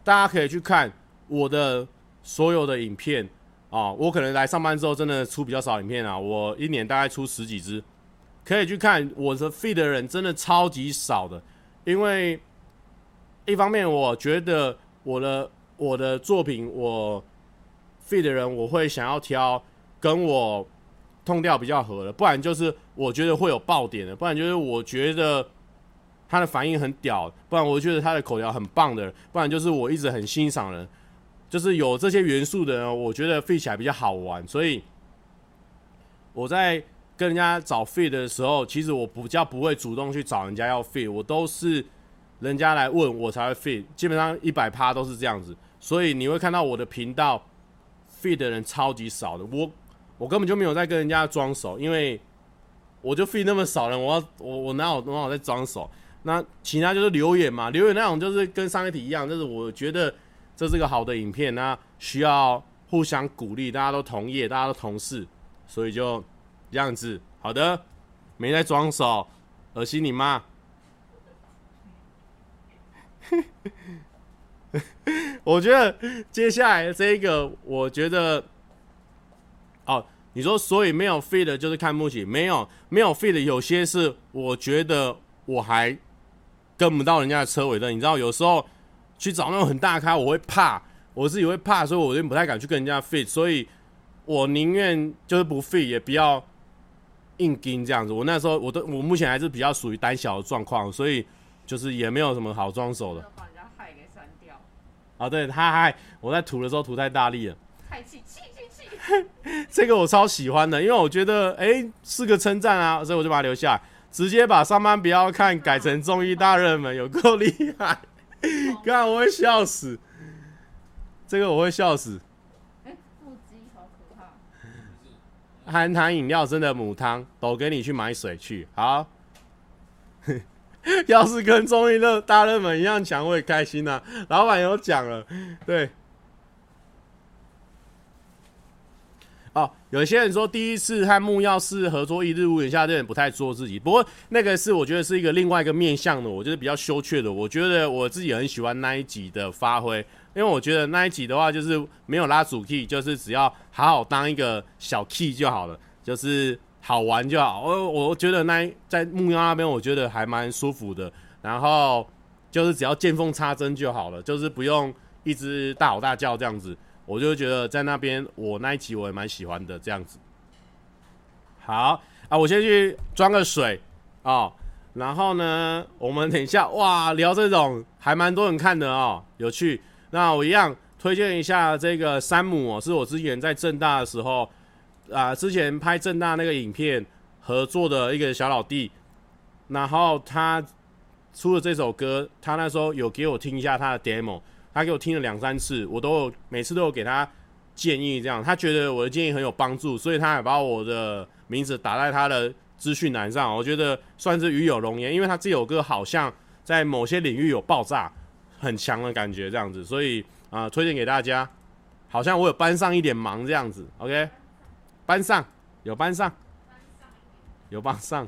大家可以去看我的所有的影片啊，我可能来上班之后真的出比较少影片啊，我一年大概出十几支，可以去看我的 feed 的人真的超级少的，因为一方面我觉得我的我的作品我。feed 的人，我会想要挑跟我痛调比较合的，不然就是我觉得会有爆点的，不然就是我觉得他的反应很屌，不然我觉得他的口条很棒的，不然就是我一直很欣赏的，就是有这些元素的人，我觉得 feed 起来比较好玩。所以我在跟人家找 feed 的时候，其实我比较不会主动去找人家要 feed，我都是人家来问我才会 feed，基本上一百趴都是这样子。所以你会看到我的频道。feed 的人超级少的，我我根本就没有在跟人家装熟，因为我就 feed 那么少人，我要我我哪有哪有在装熟？那其他就是留言嘛，留言那种就是跟上一题一样，就是我觉得这是个好的影片，那需要互相鼓励，大家都同业，大家都同事，所以就这样子。好的，没在装手，恶心你妈！我觉得接下来这一个，我觉得，哦，你说所以没有 f e e 的就是看不起，没有没有 f e e 的有些是我觉得我还跟不到人家的车尾灯，你知道有时候去找那种很大咖，我会怕，我自己会怕，所以我就不太敢去跟人家 fit，所以我宁愿就是不 fit，也不要硬盯这样子。我那时候我都我目前还是比较属于胆小的状况，所以就是也没有什么好装手的。把人家害给删掉啊、哦，对他还我在涂的时候涂太大力了，太气气气气！这个我超喜欢的，因为我觉得哎是个称赞啊，所以我就把它留下来，直接把上班不要看改成综艺大热门，有够厉害！看我会笑死，这个我会笑死。哎，腹肌好可怕！含糖饮料真的母汤，都给你去买水去。好。要是跟综艺热大热门一样强，我也开心呐、啊。老板有讲了，对。哦，有些人说第一次和木曜是合作一日屋檐下，这人不太做自己。不过那个是我觉得是一个另外一个面向的，我觉得比较羞怯的。我觉得我自己很喜欢那一集的发挥，因为我觉得那一集的话就是没有拉主 key，就是只要好好当一个小 key 就好了，就是。好玩就好，我我觉得那在木曜那边，我觉得还蛮舒服的。然后就是只要见缝插针就好了，就是不用一直大吼大叫这样子。我就觉得在那边我那一集我也蛮喜欢的这样子。好啊，我先去装个水哦。然后呢，我们等一下哇聊这种还蛮多人看的哦，有趣。那我一样推荐一下这个山姆哦，是我之前在正大的时候。啊，之前拍正大那个影片合作的一个小老弟，然后他出了这首歌，他那时候有给我听一下他的 demo，他给我听了两三次，我都每次都有给他建议，这样他觉得我的建议很有帮助，所以他还把我的名字打在他的资讯栏上，我觉得算是与有荣焉，因为他这首歌好像在某些领域有爆炸很强的感觉，这样子，所以啊、推荐给大家，好像我有帮上一点忙这样子，OK。班上有班上，有班上，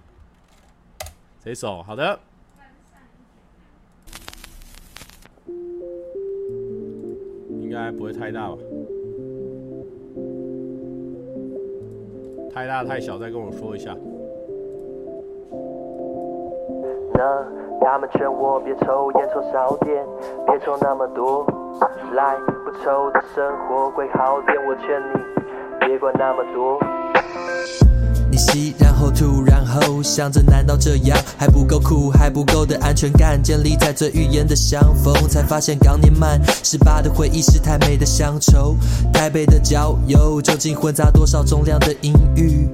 这首好的，该不会太大吧？太大太小，再跟我说一下。那他们劝我别抽烟，抽少点，别抽那么多，来不抽的生活会好点。我劝你。别管那么多。然后吐，然后想着，难道这样还不够酷，还不够的安全感？建立在最语言的相逢，才发现刚年满十八的回忆是太美的乡愁。台北的郊游，究竟混杂多少重量的阴郁？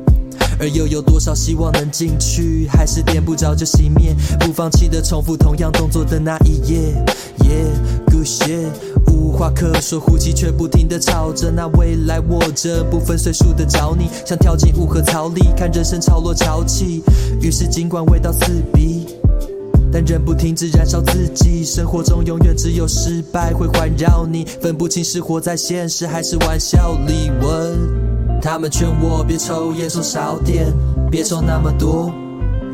而又有多少希望能进去？还是点不着就熄灭？不放弃的重复同样动作的那一页。Yeah，good shit。无话可说，呼气却不停地吵着。那未来握着不分岁数的找你，想跳进雾和草里，看人生潮落潮起。于是尽管味道刺鼻，但仍不停止燃烧自己。生活中永远只有失败会环绕你，分不清是活在现实还是玩笑里。问。他们劝我别抽烟，抽少点，别抽那么多，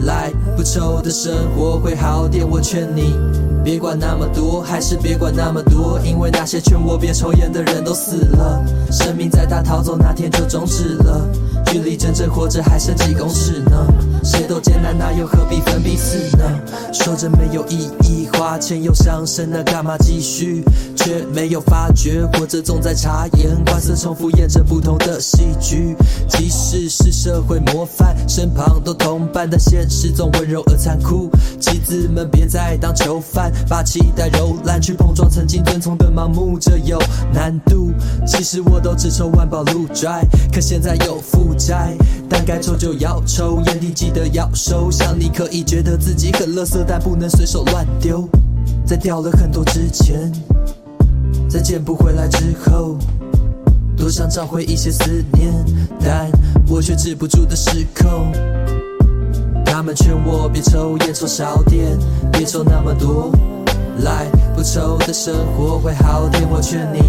来不抽的生活会好点。我劝你别管那么多，还是别管那么多，因为那些劝我别抽烟的人都死了，生命在他逃走那天就终止了。距离真正活着还剩几公尺呢？谁都艰难，那又何必分彼此呢？说着没有意义，花钱又伤身，那干嘛继续？却没有发觉，活着总在察言观色，重复演着不同的戏剧。即使是社会模范，身旁都同伴，但现实总温柔而残酷。棋子们别再当囚犯，把期待揉烂，去碰撞曾经遵从的盲目，这有难度。其实我都只抽万宝路 dry，可现在有负债，但该抽就要抽，烟蒂记得要收。像你可以觉得自己很垃圾，但不能随手乱丢。在掉了很多之前，在捡不回来之后，多想找回一些思念，但我却止不住的失控。他们劝我别抽烟，抽少点，别抽那么多，来不抽的生活会好点。我劝你。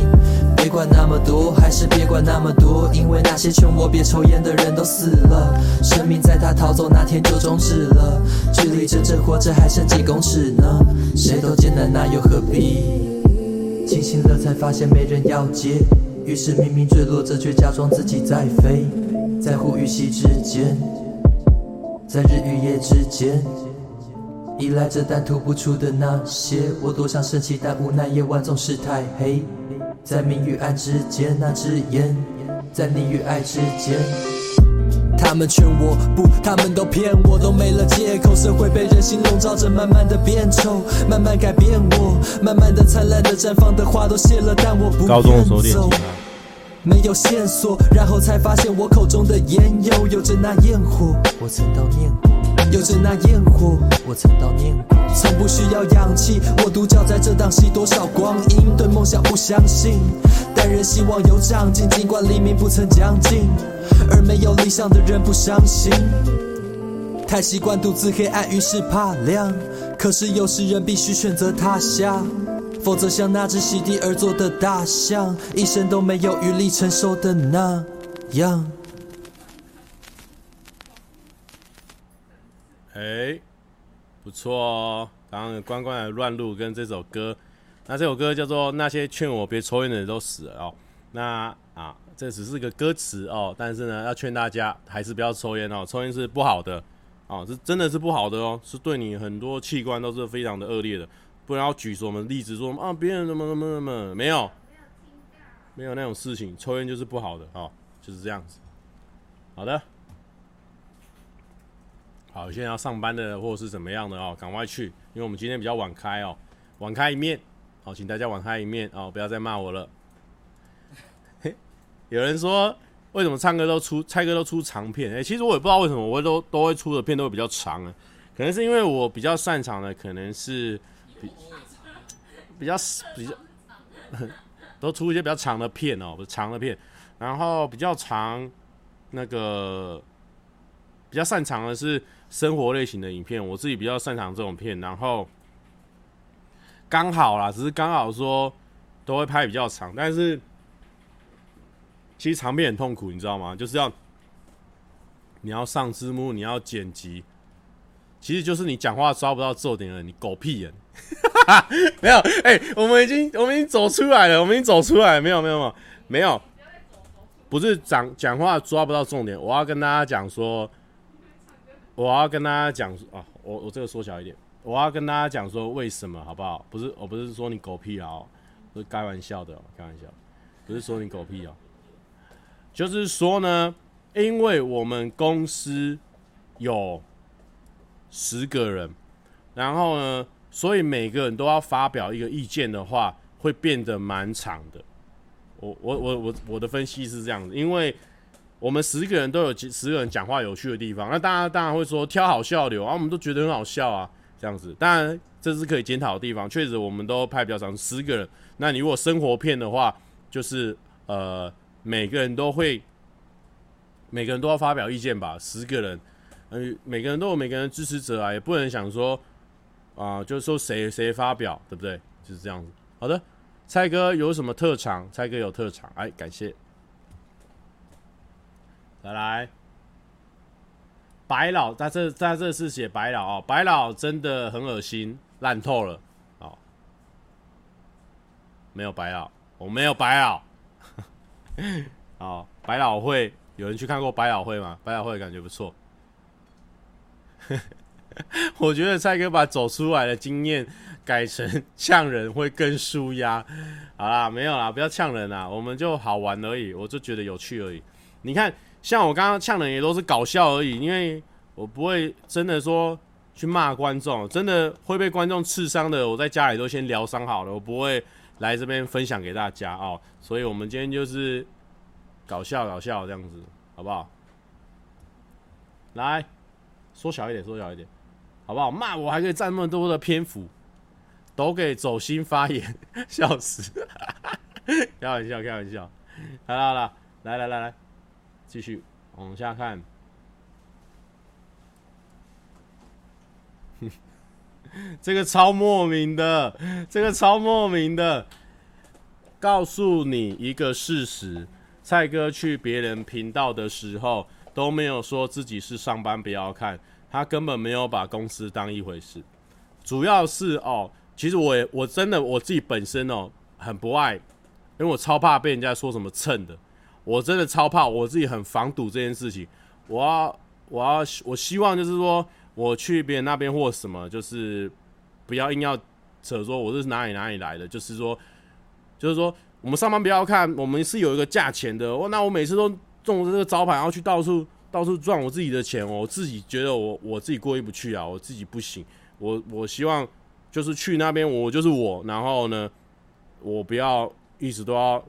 管那么多，还是别管那么多，因为那些劝我别抽烟的人都死了，生命在他逃走那天就终止了，距离真正活着还剩几公尺呢？谁都艰难，那又何必？清醒了才发现没人要接，于是明明坠落着，却假装自己在飞，在呼与吸之间，在日与夜之间，依赖着但吐不出的那些，我多想生气，但无奈夜晚总是太黑。在明与暗之间，那只烟，在你与爱之间。他们劝我不，他们都骗我，都没了借口。社会被人心笼罩着，慢慢的变丑，慢慢改变我，慢慢的灿烂的绽放的花都谢了，但我不愿走。没有线索，然后才发现我口中的烟有有着那焰火，我曾悼念过。有着那焰火，我曾悼念过。从不需要氧气，我独角在这档戏，多少光阴，对梦想不相信，但仍希望有长进，尽管黎明不曾将近，而没有理想的人不伤心。太习惯独自黑暗，于是怕亮。可是有时人必须选择他乡，否则像那只席地而坐的大象，一生都没有余力承受的那样。哎，不错哦！刚刚关关的乱入跟这首歌，那这首歌叫做《那些劝我别抽烟的人都死了》哦。那啊，这只是个歌词哦，但是呢，要劝大家还是不要抽烟哦，抽烟是不好的哦，是真的是不好的哦，是对你很多器官都是非常的恶劣的。不然要举什么例子说啊，别人怎么怎么怎么没有，没有那种事情，抽烟就是不好的哦，就是这样子。好的。好，现在要上班的或者是怎么样的哦，赶快去，因为我们今天比较晚开哦，晚开一面，好，请大家晚开一面哦，不要再骂我了。嘿，有人说为什么唱歌都出，蔡哥都出长片？哎、其实我也不知道为什么，我都都会出的片都会比较长啊，可能是因为我比较擅长的可能是比比较比较 都出一些比较长的片哦，不是长的片，然后比较长那个比较擅长的是。生活类型的影片，我自己比较擅长这种片，然后刚好啦，只是刚好说都会拍比较长，但是其实长片很痛苦，你知道吗？就是要你要上字幕，你要剪辑，其实就是你讲话抓不到重点了，你狗屁人，没有，哎、我们已经我们已经走出来了，我们已经走出来了，没有没有没有没有，不是讲讲话抓不到重点，我要跟大家讲说。我要跟大家讲啊，我我这个缩小一点，我要跟大家讲说为什么好不好？不是，我不是说你狗屁啊，不是开玩笑的，开玩笑，不是说你狗屁哦，就是说呢，因为我们公司有十个人，然后呢，所以每个人都要发表一个意见的话，会变得蛮长的。我我我我我的分析是这样子，因为。我们十个人都有几十个人讲话有趣的地方，那大家当然会说挑好笑的啊，我们都觉得很好笑啊，这样子。当然这是可以检讨的地方，确实我们都拍比较长，十个人。那你如果生活片的话，就是呃每个人都会，每个人都要发表意见吧，十个人，嗯、每个人都有每个人支持者啊，也不能想说啊、就是说谁谁发表，对不对？就是这样子。好的，蔡哥有什么特长？蔡哥有特长，哎，感谢。再来，白老，他这他这是写白老哦，白老真的很恶心，烂透了哦。没有白老，我没有白老。好，百老汇有人去看过百老汇吗？百老汇感觉不错。我觉得蔡哥把走出来的经验改成呛人会更舒压。好啦，没有啦，不要呛人啦，我们就好玩而已，我就觉得有趣而已。你看，像我刚刚呛人也都是搞笑而已，因为我不会真的说去骂观众，真的会被观众刺伤的，我在家里都先疗伤好了，我不会来这边分享给大家哦。所以我们今天就是搞笑搞笑这样子，好不好？来，缩小一点，缩小一点。好不好？骂我还可以占那么多的篇幅，都给走心发言，笑死！开玩笑，开玩笑。好了好了，来来来来，继续往下看。这个超莫名的，这个超莫名的。告诉你一个事实：蔡哥去别人频道的时候，都没有说自己是上班不要看。他根本没有把公司当一回事，主要是哦，其实我也我真的我自己本身哦很不爱，因为我超怕被人家说什么蹭的，我真的超怕，我自己很防堵这件事情。我要我要我希望就是说我去别人那边或什么，就是不要硬要扯说我是哪里哪里来的，就是说就是说我们上班不要看，我们是有一个价钱的。哦，那我每次都中这个招牌，然后去到处。到处赚我自己的钱，我自己觉得我我自己过意不去啊，我自己不行。我我希望就是去那边，我就是我。然后呢，我不要一直都要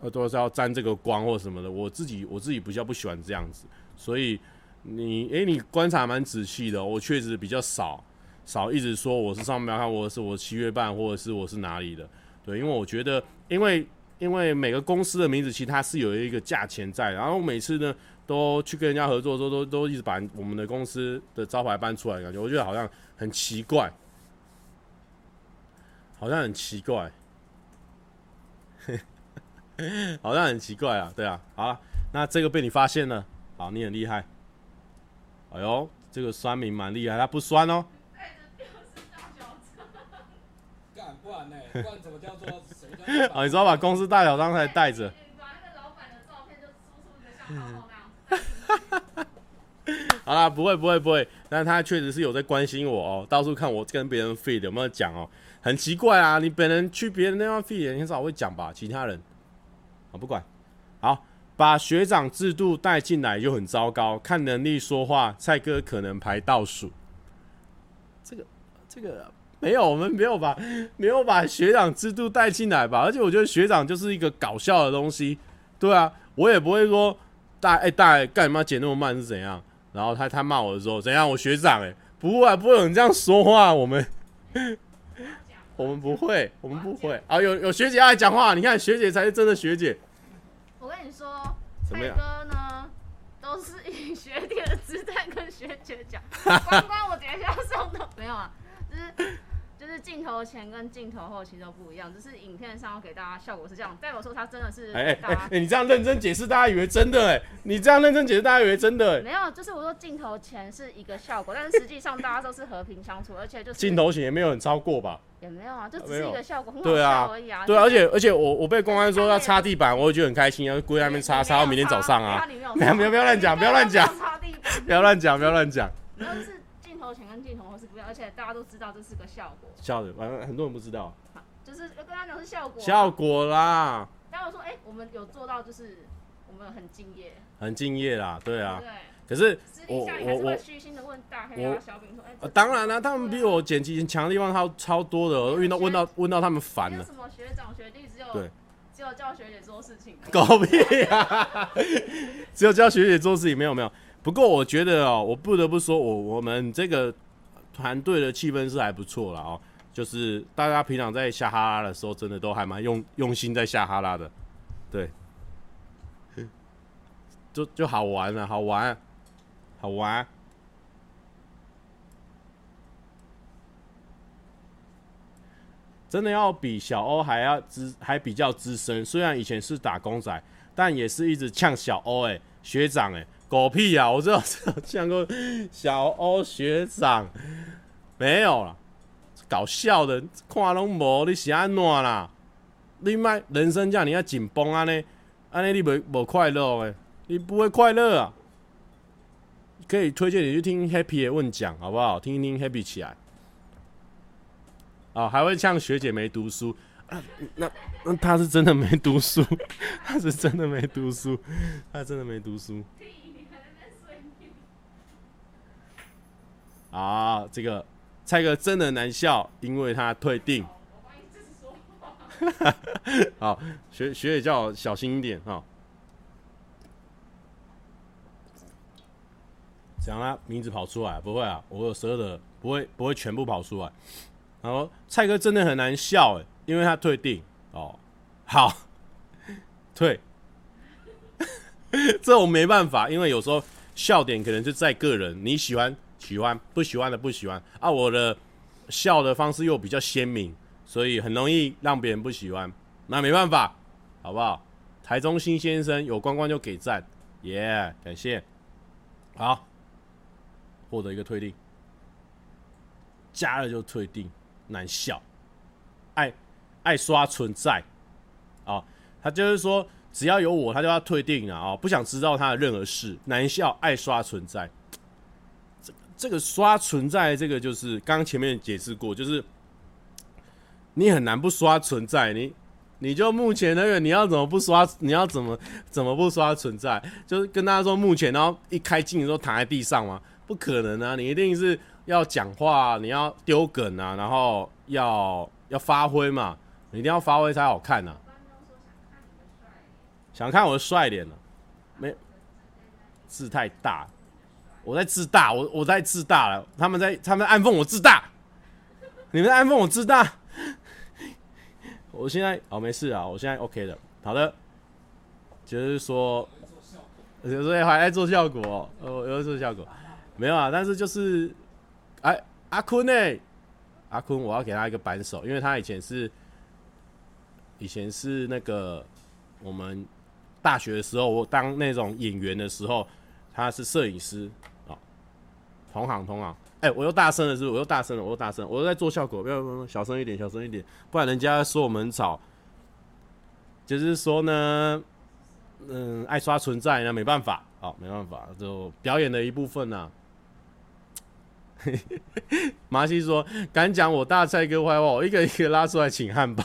呃都是要沾这个光或什么的。我自己我自己比较不喜欢这样子。所以你诶、你观察蛮仔细的。我确实比较少少一直说我是上班看，或者是我七月半，或者是我是哪里的。对，因为我觉得，因为因为每个公司的名字其实它是有一个价钱在，然后每次呢。都去跟人家合作的时候，都都一直把我们的公司的招牌搬出来，感觉我觉得好像很奇怪，好像很奇怪，好像很奇怪啊，对啊，好了，那这个被你发现了，好，你很厉害，哎呦，这个酸民蛮厉害，他不酸哦，干不然呢？不然怎么叫做？啊，你知道把公司大小章才带着。好啦，不会不会不会，但他确实是有在关心我哦，到处看我跟别人 feed 有没有讲哦，很奇怪啊，你本人去别人那方 feed 很少会讲吧？其他人，啊不管，好，把学长制度带进来就很糟糕，看能力说话，蔡哥可能排倒数。这个这个没有，我们没有把没有把学长制度带进来吧？而且我觉得学长就是一个搞笑的东西，对啊，我也不会说。大哎、大干嘛剪那么慢是怎样？然后他他骂我的时候怎样？我学长哎、不会、啊、不会有人这样说话，我们我们不会，我们不会啊！有有学姐爱讲话，你看学姐才是真的学姐。我跟你说，蔡哥呢，都是以学弟的姿态跟学姐讲，关关我等一下送的没有啊，就是。就是镜头前跟镜头后其实都不一样，只是影片上要给大家效果是这样。代表说他真的是哎哎哎，你这样认真解释，大家以为真的哎、欸？你这样认真解释，大家以为真的、欸？没有，就是我说镜头前是一个效果，但是实际上大家都是和平相处，而且就是镜头前也没有很超过吧？也没有啊，就只是一个效果，很好笑而已啊。对啊，而且而且我我被公安说要擦地板，我也觉得很开心，要跪在那边擦擦到明天早上啊！没有没有，不要不要乱讲，不要乱讲，不要乱讲，不要乱讲。前跟镜头是不一样，而且大家都知道这是个效果。效的，反正很多人不知道。就是跟他讲是效果。效果啦。然后说，哎、欸，我们有做到，就是我们很敬业。很敬业啦，对啊。对。可是我我我虚心的问大黑啊小饼说，哎、欸，当然啦、啊，他们比我剪辑强的地方超超多的，我遇到问到问到他们烦了。什么学长学弟只有对，只有教学姐做事情。狗屁啊！只有教学姐做事情，没有没有。不过我觉得哦，我不得不说，我我们这个团队的气氛是还不错了哦。就是大家平常在下哈拉的时候，真的都还蛮用用心在下哈拉的，对，就就好玩了，好玩，好玩。真的要比小欧还要资还比较资深，虽然以前是打工仔，但也是一直呛小欧哎、欸。学长哎、狗屁啊！我知道这像个小欧学长，没有了，搞笑的，看拢无，你是安怎啦？你卖人生这样，你要紧绷安呢？安尼你无无快乐诶，你不会快乐啊？可以推荐你去听 Happy 的问讲，好不好？听一听 Happy 起来。啊、哦，还会呛学姐没读书啊？那那他是真的没读书，他是真的没读书，他真的没读书。啊，这个蔡哥真的难笑，因为他退订。好，学学姐叫我小心一点哈。讲他名字跑出来，不会啊，我有舌的，不会不会全部跑出来。然后蔡哥真的很难笑哎，因为他退订哦。好，退，这我没办法，因为有时候笑点可能就在个人，你喜欢喜欢，不喜欢的不喜欢啊。我的笑的方式又比较鲜明。所以很容易让别人不喜欢，那没办法，好不好？台中新先生有关关就给赞，耶、感谢，好，获得一个退订，加了就退订，难笑，爱爱刷存在，啊，他就是说只要有我，他就要退订了啊，不想知道他的任何事，难笑，爱刷存在，这个刷存在，这个就是刚前面解释过，就是。你很难不刷存在，你你就目前那个你要怎么不刷？你要怎么怎么不刷存在？就是跟大家说目前，然后一开镜的时候躺在地上嘛？不可能啊！你一定是要讲话，你要丢梗啊，然后要要发挥嘛，你一定要发挥才好看呐、想看我的帅脸呢？没字太大，我在自大，我我在自大了。他们在他们在暗讽我自大，你们在暗讽我自大。我现在哦，没事啊，我现在 OK 的，好的，就是说，有时候还在做效果，哦，有在做效果，没有啊，但是就是，哎，阿坤呢？阿坤，我要给他一个扳手，因为他以前是，以前是那个我们大学的时候，我当那种演员的时候，他是摄影师，同行同行。哎、我又大声了，是不是？我又大声了，我又大声，我又在做效果，不要不要，小声一点，小声一点，不然人家说我们吵。就是说呢，嗯，爱刷存在那，没办法，好，没办法，就表演的一部分呐。麻西说：“敢讲我大菜哥坏话，我一个一个拉出来请汉堡，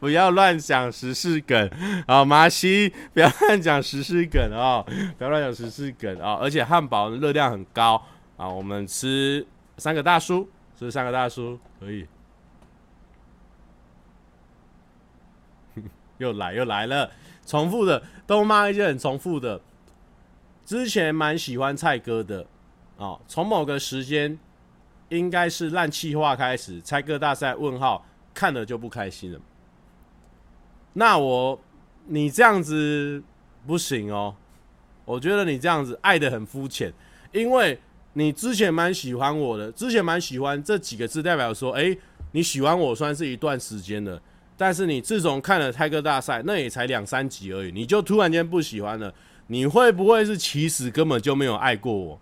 不要乱讲时事梗。”好，麻西，不要乱讲时事梗啊，不要乱讲时事梗啊，而且汉堡热量很高。啊，我们吃三个大叔，吃三个大叔可以。又来又来了，重复的都骂一些很重复的。之前蛮喜欢蔡哥的，哦，从某个时间应该是烂气话开始，蔡哥大赛问号看了就不开心了。那我你这样子不行哦，我觉得你这样子爱的很肤浅，因为。你之前蛮喜欢我的，之前蛮喜欢这几个字，代表说，哎、你喜欢我算是一段时间了。但是你自从看了泰哥大赛，那也才两三集而已，你就突然间不喜欢了。你会不会是其实根本就没有爱过我？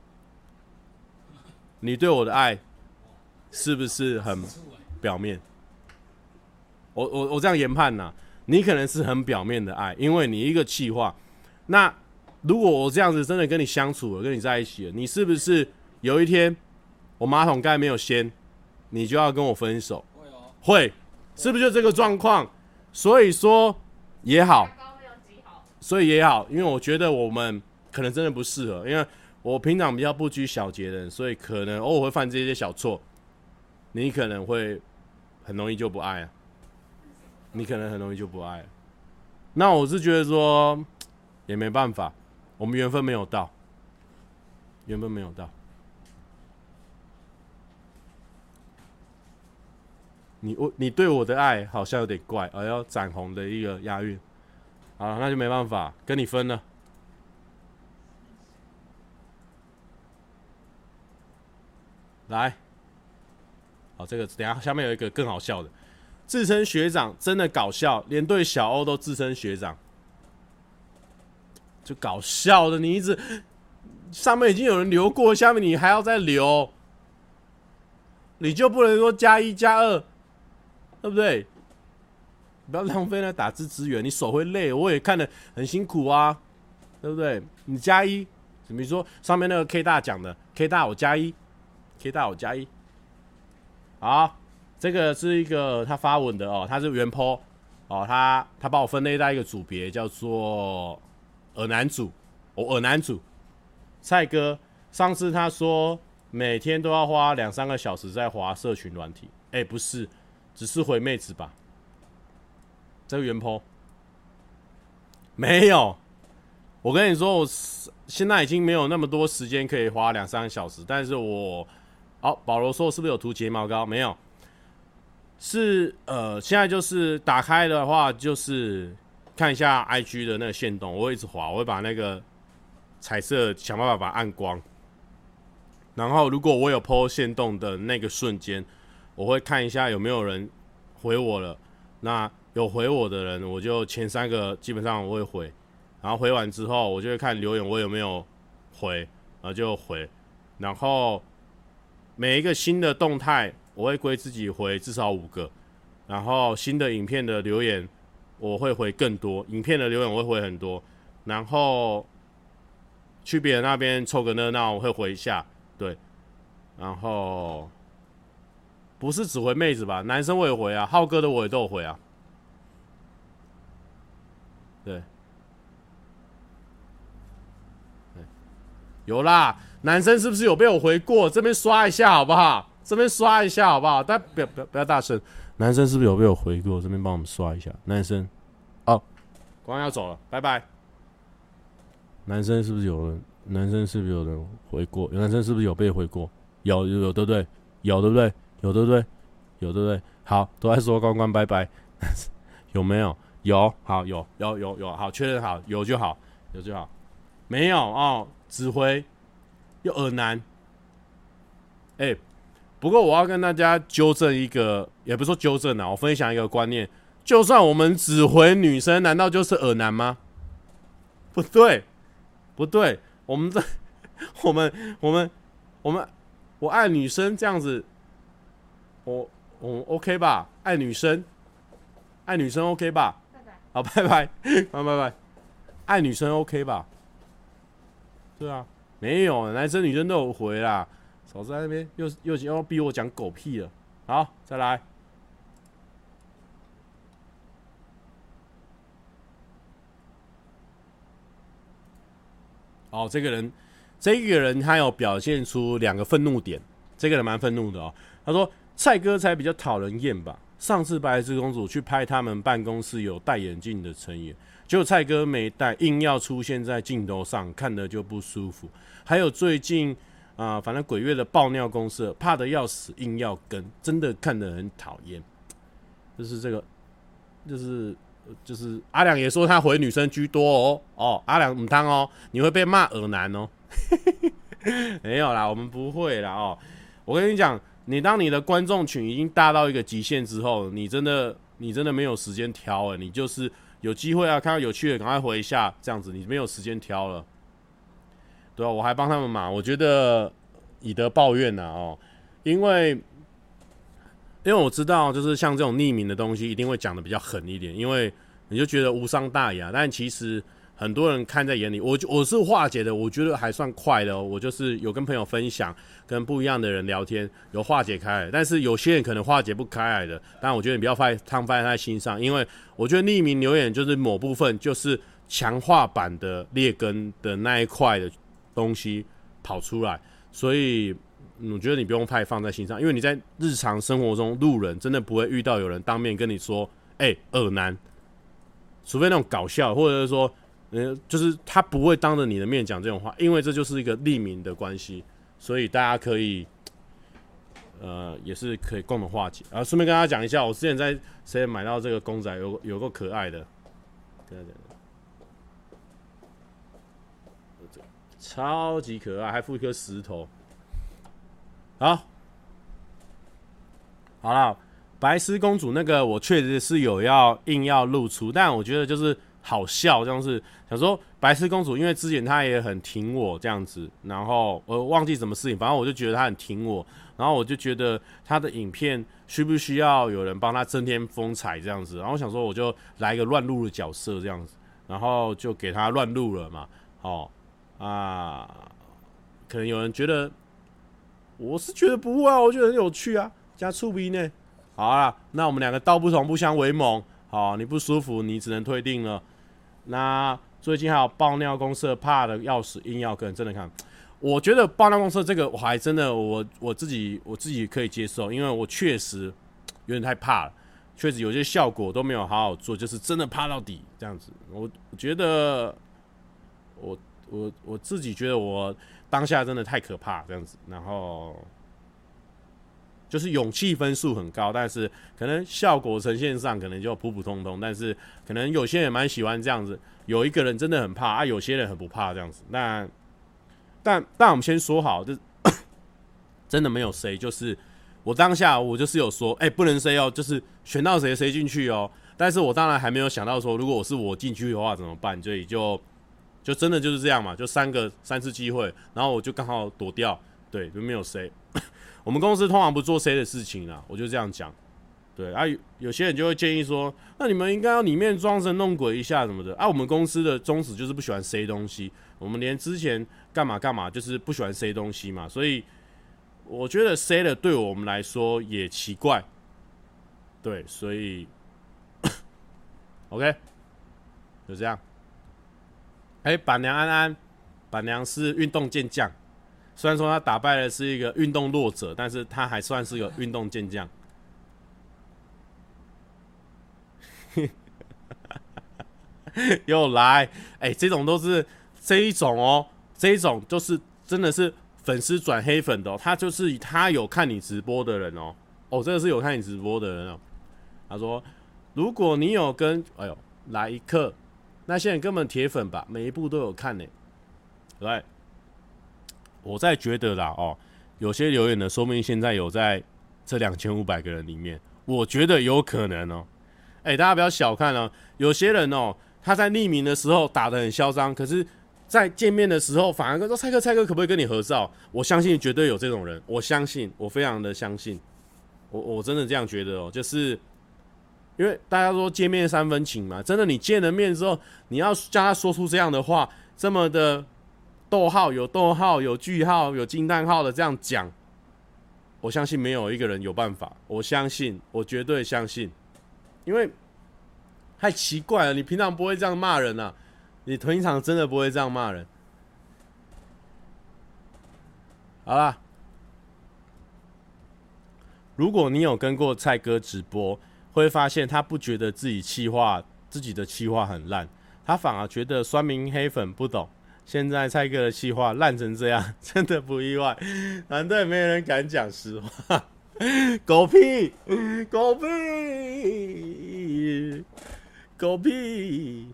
你对我的爱是不是很表面？我我我这样研判呐、你可能是很表面的爱，因为你一个气话。那如果我这样子真的跟你相处了，跟你在一起了，你是不是？有一天，我马桶盖没有掀，你就要跟我分手。会哦，会，是不是就这个状况？所以说也好，所以也好，因为我觉得我们可能真的不适合，因为我平常比较不拘小节的人，所以可能偶尔会犯这些小错，你可能会很容易就不爱啊，你可能很容易就不爱。那我是觉得说也没办法，我们缘分没有到，缘分没有到。你我你对我的爱好像有点怪，而要斩红的一个押韵，好，那就没办法跟你分了。来，好，这个等下下面有一个更好笑的，自称学长真的搞笑，连对小欧都自称学长，就搞笑的，你一直上面已经有人留过，下面你还要再留，你就不能说加一加二，对不对？不要浪费那打字资源，你手会累，我也看得很辛苦啊，对不对？你加一，比如说上面那个 K 大讲的 K 大我加一，K 大我加一，好，这个是一个他发文的哦，他是原 po 哦，他他把我分类在一个组别叫做耳男组，我、哦、耳男组，蔡哥上次他说每天都要花两三个小时在划社群软体，哎，不是，只是回妹子吧。这个原 po 没有，我跟你说，我现在已经没有那么多时间可以花两三个小时。但是我，哦，保罗说是不是有涂睫毛膏？没有，是呃，现在就是打开的话，就是看一下 IG 的那个线动，我会一直滑，我会把那个彩色想办法把它按光。然后，如果我有 po 限动的那个瞬间，我会看一下有没有人回我了。那有回我的人，我就前三个基本上我会回，然后回完之后，我就会看留言我有没有回，然后就回，然后每一个新的动态我会归自己回至少五个，然后新的影片的留言我会回更多，影片的留言我会回很多，然后去别人那边凑个热闹我会回一下，对，然后不是只回妹子吧，男生我也回啊，浩哥的我也都有回啊。对，有啦，男生是不是有被我回过？这边刷一下好不好？这边刷一下好不好？但不要不要不要大声，男生是不是有被我回过？这边帮我们刷一下，男生，哦，刚刚要走了，拜拜。男生是不是有人？男生是不是有人回过？有男生是不是有被回过？有有有对不对？有对不对？有对不对？有对不对？好，都在说关关拜拜，有没有？有好有有有有好确认好有就好有就好，没有哦，指挥又耳男，哎、不过我要跟大家纠正一个，也不是说纠正啊，我分享一个观念，就算我们指挥女生，难道就是耳男吗？不对，不对，我们这 我们我们我们我爱女生这样子，我我 OK 吧？爱女生，爱女生 OK 吧？好，拜拜，拜拜拜，爱女生 OK 吧？对啊，没有，男生女生都有回啦。嫂子在那边又又要逼我讲狗屁了。好，再来。哦，这个人，这个人他有表现出两个愤怒点。这个人蛮愤怒的哦。他说：“蔡哥才比较讨人厌吧。”上次白雪公主去拍他们办公室有戴眼镜的成员，结果蔡哥没戴，硬要出现在镜头上，看的就不舒服。还有最近啊、反正鬼月的爆尿公社，怕得要死，硬要跟，真的看得很讨厌。就是这个，就是就是阿良也说他回女生居多哦哦，阿良母汤哦，你会被骂耳男哦。没有啦，我们不会啦哦。我跟你讲。你当你的观众群已经大到一个极限之后，你真的你真的没有时间挑了。你就是有机会啊，看到有趣的赶快回一下，这样子你没有时间挑了。对啊，我还帮他们嘛，我觉得以德报怨呐哦，因为因为我知道，就是像这种匿名的东西，一定会讲得比较狠一点，因为你就觉得无伤大雅，但其实。很多人看在眼里，我我是化解的，我觉得还算快的哦。我就是有跟朋友分享，跟不一样的人聊天，有化解开来。但是有些人可能化解不开来的，但我觉得你不要放放在心上，因为我觉得匿名留言就是某部分就是强化版的劣根的那一块的东西跑出来，所以我觉得你不用太放在心上，因为你在日常生活中路人真的不会遇到有人当面跟你说，哎、欸，耳男，除非那种搞笑，或者是说。嗯，就是他不会当着你的面讲这种话，因为这就是一个匿名的关系，所以大家可以，呃，也是可以共同化解。啊顺便跟大家讲一下，我之前在谁买到这个公仔，有有个可爱的，超级可爱，还附一颗石头。好，好了，白丝公主那个我确实是有要硬要露出，但我觉得就是。好笑，这样是想说白痴公主，因为之前她也很挺我这样子，然后我忘记什么事情，反正我就觉得她很挺我，然后我就觉得她的影片需不需要有人帮她增添风采这样子，然后我想说我就来一个乱入的角色这样子，然后就给她乱入了嘛，哦啊，可能有人觉得，我是觉得不会啊，我觉得很有趣啊，加醋逼呢，好啊，那我们两个道不同不相为谋，好，你不舒服你只能退订了。那最近还有爆尿公社怕的要死，硬要跟真的看，我觉得爆尿公社这个我还真的我我自己我自己可以接受，因为我确实有点太怕了，确实有些效果都没有好好做，就是真的怕到底这样子。我觉得我我我自己觉得我当下真的太可怕这样子，然后。就是勇气分数很高，但是可能效果呈现上可能就普普通通。但是可能有些人蛮喜欢这样子，有一个人真的很怕啊，有些人很不怕这样子。那但但我们先说好，就 真的没有谁，就是我当下我就是有说，哎、不能谁哦，就是选到谁谁进去哦。但是我当然还没有想到说，如果我是我进去的话怎么办？所以就就真的就是这样嘛，就三个三次机会，然后我就刚好躲掉，对，就没有谁。我们公司通常不做 C 的事情啦，我就这样讲。对啊，有有些人就会建议说，那你们应该要里面装神弄鬼一下什么的啊。我们公司的宗旨就是不喜欢 C 东西，我们连之前干嘛干嘛就是不喜欢 C 东西嘛。所以我觉得 C 的对我们来说也奇怪。对，所以 OK，就这样。哎，板娘安安，板娘是运动健将。虽然说他打败的是一个运动弱者，但是他还算是个运动健将。又来，哎、欸，这种都是这一种哦，这一种就是真的是粉丝转黑粉的、哦，他就是他有看你直播的人哦，哦，这个是有看你直播的人哦。他说，如果你有跟，哎呦，来一课，那些人根本铁粉吧，每一部都有看呢，来。我在觉得啦，哦，有些留言的，说明现在有在这两千五百个人里面，我觉得有可能哦。哎，大家不要小看哦，有些人哦，他在匿名的时候打得很嚣张，可是，在见面的时候反而跟说蔡哥，蔡哥可不可以跟你合照？我相信绝对有这种人，我相信，我非常的相信，我我真的这样觉得哦，就是因为大家说见面三分情嘛，真的你见了面之后，你要叫他说出这样的话，这么的。逗号有逗号有句号有惊叹号的这样讲，我相信没有一个人有办法。我相信，我绝对相信，因为太奇怪了。你平常不会这样骂人啊，你平常真的不会这样骂人。好啦，如果你有跟过蔡哥直播，会发现他不觉得自己气话自己的气话很烂，他反而觉得酸民黑粉不懂。现在蔡哥的企划烂成这样，真的不意外。团队没人敢讲实话，狗屁，狗屁，狗屁。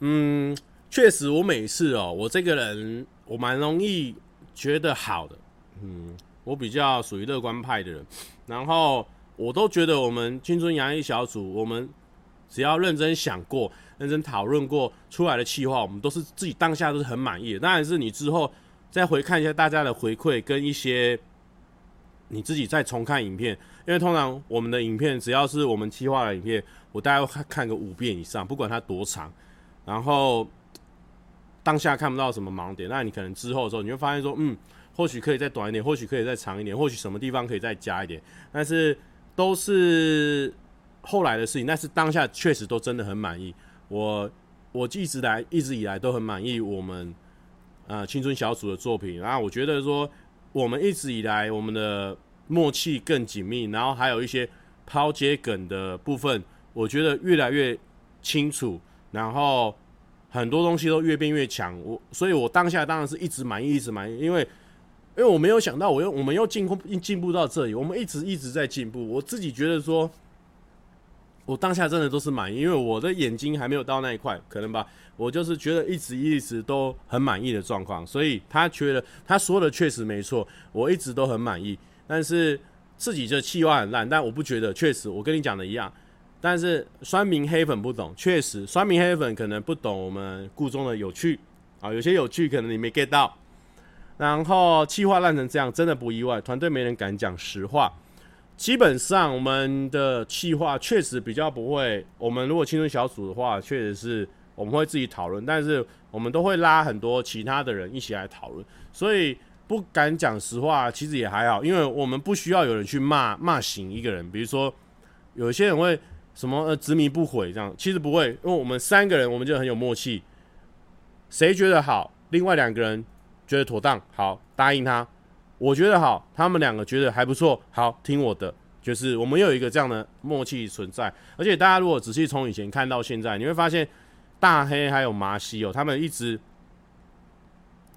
嗯，确实，我每次哦，我这个人我蛮容易觉得好的。嗯，我比较属于乐观派的人，然后。我都觉得我们青春洋溢小组，我们只要认真想过、认真讨论过出来的企划，我们都是自己当下都是很满意的。当然是你之后再回看一下大家的回馈，跟一些你自己再重看影片，因为通常我们的影片只要是我们计划的影片，我大概会看个五遍以上，不管它多长。然后当下看不到什么盲点，那你可能之后的时候你会发现说，嗯，或许可以再短一点，或许可以再长一点，或许什么地方可以再加一点，但是。都是后来的事情，但是当下确实都真的很满意。我我一直来一直以来都很满意我们呃青春小组的作品。然后我觉得说我们一直以来我们的默契更紧密，然后还有一些抛接梗的部分，我觉得越来越清楚，然后很多东西都越变越强。我所以，我当下当然是一直满意，一直满意，因为。因为我没有想到，我又我们又进步进步到这里，我们一直一直在进步。我自己觉得说，我当下真的都是满意，因为我的眼睛还没有到那一块，可能吧。我就是觉得一直一直都很满意的状况，所以他觉得他说的确实没错，我一直都很满意。但是自己就气话很烂，但我不觉得，确实我跟你讲的一样。但是酸民黑粉不懂，确实酸民黑粉可能不懂我们故中的有趣啊，有些有趣可能你没 get 到。然后企划烂成这样，真的不意外，团队没人敢讲实话。基本上我们的企划确实比较不会，我们如果青春小组的话，确实是我们会自己讨论，但是我们都会拉很多其他的人一起来讨论，所以。不敢讲实话，其实也还好，因为我们不需要有人去骂骂醒一个人。比如说，有些人会什么呃执迷不悔这样，其实不会，因为我们三个人我们就很有默契，谁觉得好，另外两个人觉得妥当，好答应他；我觉得好，他们两个觉得还不错，好听我的。就是我们又有一个这样的默契存在。而且大家如果仔细从以前看到现在，你会发现大黑还有麻西哦，他们一直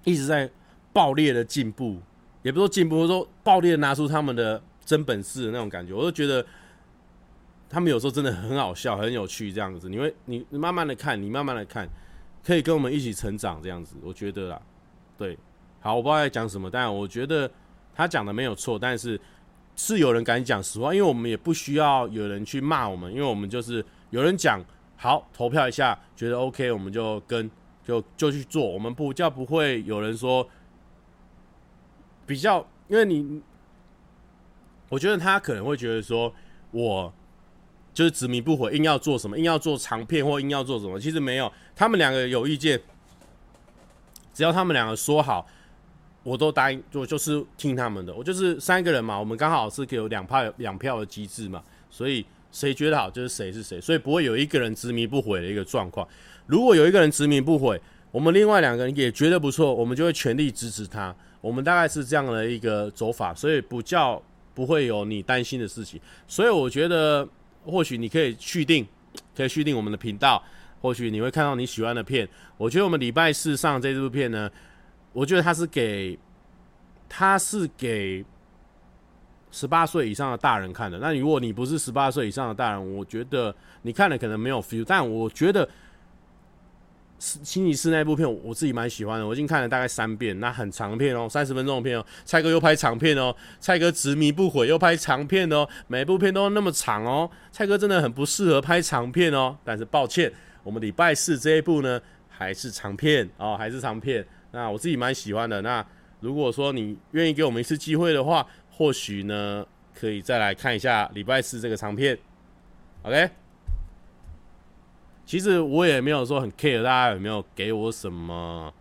一直在。爆裂的进步，也不说进步，说爆裂拿出他们的真本事的那种感觉，我就觉得他们有时候真的很好笑，很有趣这样子。你会，你慢慢的看，你慢慢的看，可以跟我们一起成长这样子，我觉得啦，对，好，我不知道在讲什么，但我觉得他讲的没有错，但是是有人敢讲实话，因为我们也不需要有人去骂我们，因为我们就是有人讲好，投票一下，觉得 OK，我们就跟就就去做，我们不叫不会有人说。比较，因为你，我觉得他可能会觉得说，我就是执迷不悔，硬要做什么，硬要做长片或硬要做什么。其实没有，他们两个有意见，只要他们两个说好，我都答应，我就是听他们的。我就是三个人嘛，我们刚好是可以有两票两票的机制嘛，所以谁觉得好就是谁是谁，所以不会有一个人执迷不悔的一个状况。如果有一个人执迷不悔，我们另外两个人也觉得不错，我们就会全力支持他。我们大概是这样的一个走法，所以不叫不会有你担心的事情。所以我觉得，或许你可以续订，可以续订我们的频道，或许你会看到你喜欢的片。我觉得我们礼拜四上这部片呢，我觉得它是给，它是给十八岁以上的大人看的。那如果你不是十八岁以上的大人，我觉得你看了可能没有 feel，但我觉得。星期四那部片，我自己蛮喜欢的，我已经看了大概三遍。那很长片哦，三十分钟的片哦。蔡哥又拍长片哦，蔡哥执迷不悔又拍长片哦，每部片都那么长哦。蔡哥真的很不适合拍长片哦。但是抱歉，我们礼拜四这一部呢，还是长片哦，还是长片。那我自己蛮喜欢的。那如果说你愿意给我们一次机会的话，或许呢，可以再来看一下礼拜四这个长片。OK。其实我也没有说很 care 大家有没有给我什么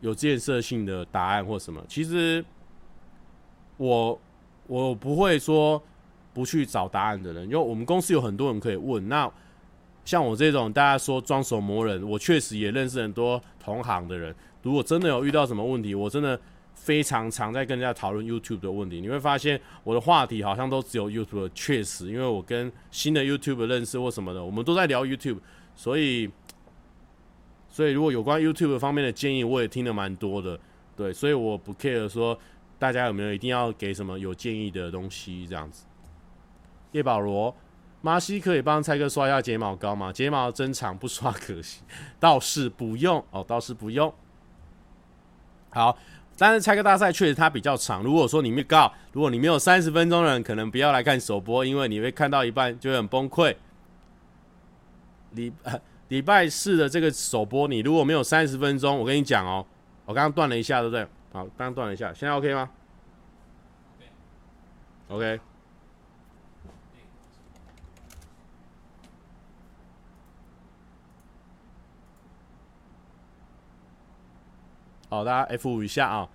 有建设性的答案或什么。其实我我不会说不去找答案的人，因为我们公司有很多人可以问。那像我这种大家说装手魔人，我确实也认识很多同行的人。如果真的有遇到什么问题，我真的非常常在跟人家讨论 YouTube 的问题。你会发现我的话题好像都只有 YouTube。确实，因为我跟新的 YouTube 认识或什么的，我们都在聊 YouTube。所以，所以如果有关 YouTube 方面的建议，我也听得蛮多的。对，所以我不 care 说大家有没有一定要给什么有建议的东西这样子。叶保罗，麻西可以帮蔡哥刷一下睫毛膏吗？睫毛真长，不刷可惜。倒是不用哦，倒是不用。好，但是蔡哥大赛确实它比较长。如果说你没告，如果你没有三十分钟的人，可能不要来看首播，因为你会看到一半就会很崩溃。礼 礼拜四的这个首播，你如果没有三十分钟，我跟你讲哦，我刚刚断了一下，对不对？好，刚刚断了一下，现在 OK 吗？OK。好，大家 F 五一下啊！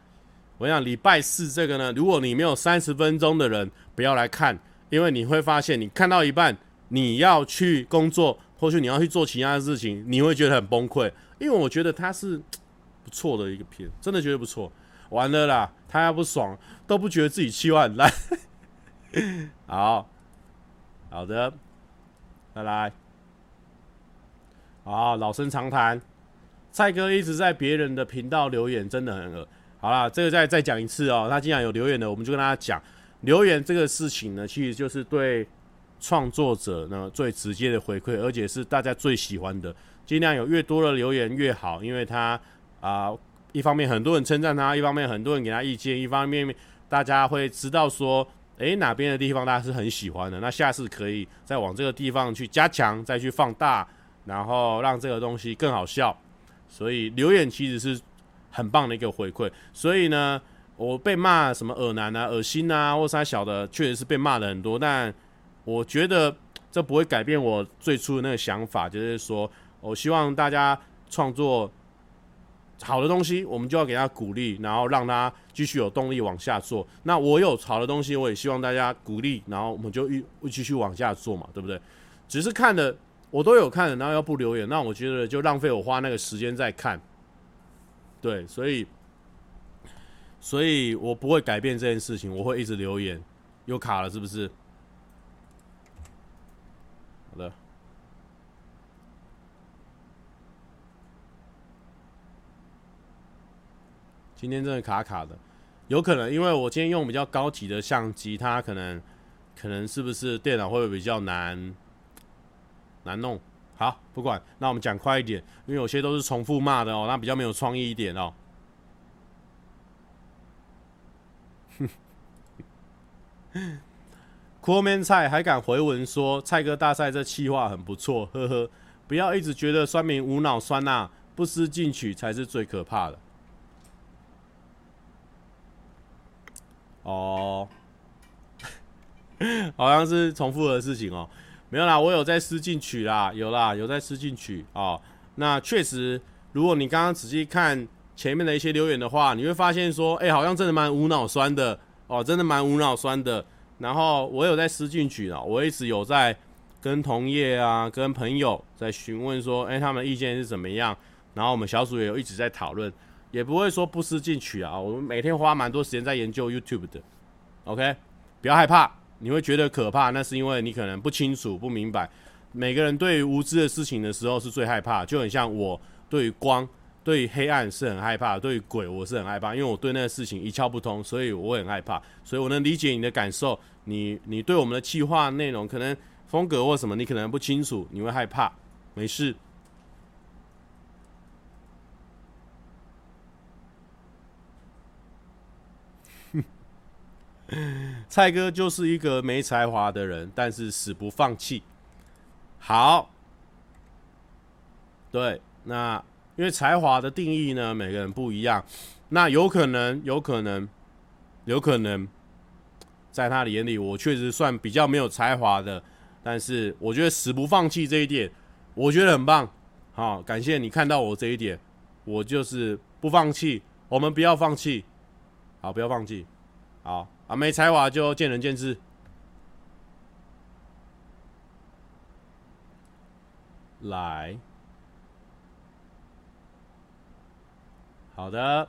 我想礼拜四这个呢，如果你没有三十分钟的人，不要来看，因为你会发现，你看到一半，你要去工作。或许你要去做其他的事情，你会觉得很崩溃，因为我觉得他是不错的一个片，真的觉得不错。完了啦，他要不爽都不觉得自己气话很烂。好，好的，再来。好，老生常谈，蔡哥一直在别人的频道留言，真的很恶。好啦，这个再再讲一次哦。他既然有留言的，我们就跟大家讲，留言这个事情呢，其实就是对。创作者呢，最直接的回馈，而且是大家最喜欢的，尽量有越多的留言越好，因为他啊、一方面很多人称赞他，一方面很多人给他意见，一方面大家会知道说诶，哪边的地方大家是很喜欢的，那下次可以再往这个地方去加强，再去放大，然后让这个东西更好笑。所以留言其实是很棒的一个回馈。所以呢，我被骂什么恶男啊、恶心啊，或啥小的，确实是被骂了很多。但我觉得这不会改变我最初的那个想法，就是说我希望大家创作。好的东西，我们就要给他鼓励，然后让他继续有动力往下做。那我有好的东西，我也希望大家鼓励，然后我们就一继续往下做嘛，对不对？只是看的我都有看，然后要不留言，那我觉得就浪费我花那个时间在看。对，所以，所以我不会改变这件事情，我会一直留言。又卡了，是不是？好的。今天真的卡卡的，有可能因为我今天用比较高级的相机，它可能可能是不是电脑会比较难难弄？好，不管，那我们讲快一点，因为有些都是重复骂的哦，那比较没有创意一点哦。哼，阔面菜还敢回文说蔡哥大赛这气话很不错，呵呵，不要一直觉得酸民无脑酸呐、不思进取才是最可怕的。哦，好像是重复的事情哦，没有啦，我有在思进取啦，有啦，有在思进取哦。那确实，如果你刚刚仔细看前面的一些留言的话，你会发现说，哎、好像真的蛮无脑酸的哦，真的蛮无脑酸的。然后我有在思进取啊，我一直有在跟同业啊、跟朋友在询问说，哎、他们的意见是怎么样？然后我们小组也有一直在讨论。也不会说不思进取啊！我们每天花蛮多时间在研究 YouTube 的，OK？不要害怕，你会觉得可怕，那是因为你可能不清楚、不明白。每个人对于无知的事情的时候是最害怕，就很像我对于光、对于黑暗是很害怕，对于鬼我是很害怕，因为我对那个事情一窍不通，所以我很害怕。所以我能理解你的感受，你你对我们的企划内容可能风格或什么，你可能不清楚，你会害怕，没事。蔡哥就是一个没才华的人，但是死不放弃。好，对，那因为才华的定义呢，每个人不一样。那有可能，有可能，有可能，在他的眼里，我确实算比较没有才华的。但是，我觉得死不放弃这一点，我觉得很棒。好，感谢你看到我这一点，我就是不放弃。我们不要放弃，好，不要放弃，好。啊，没才华就见仁见智。来，好的，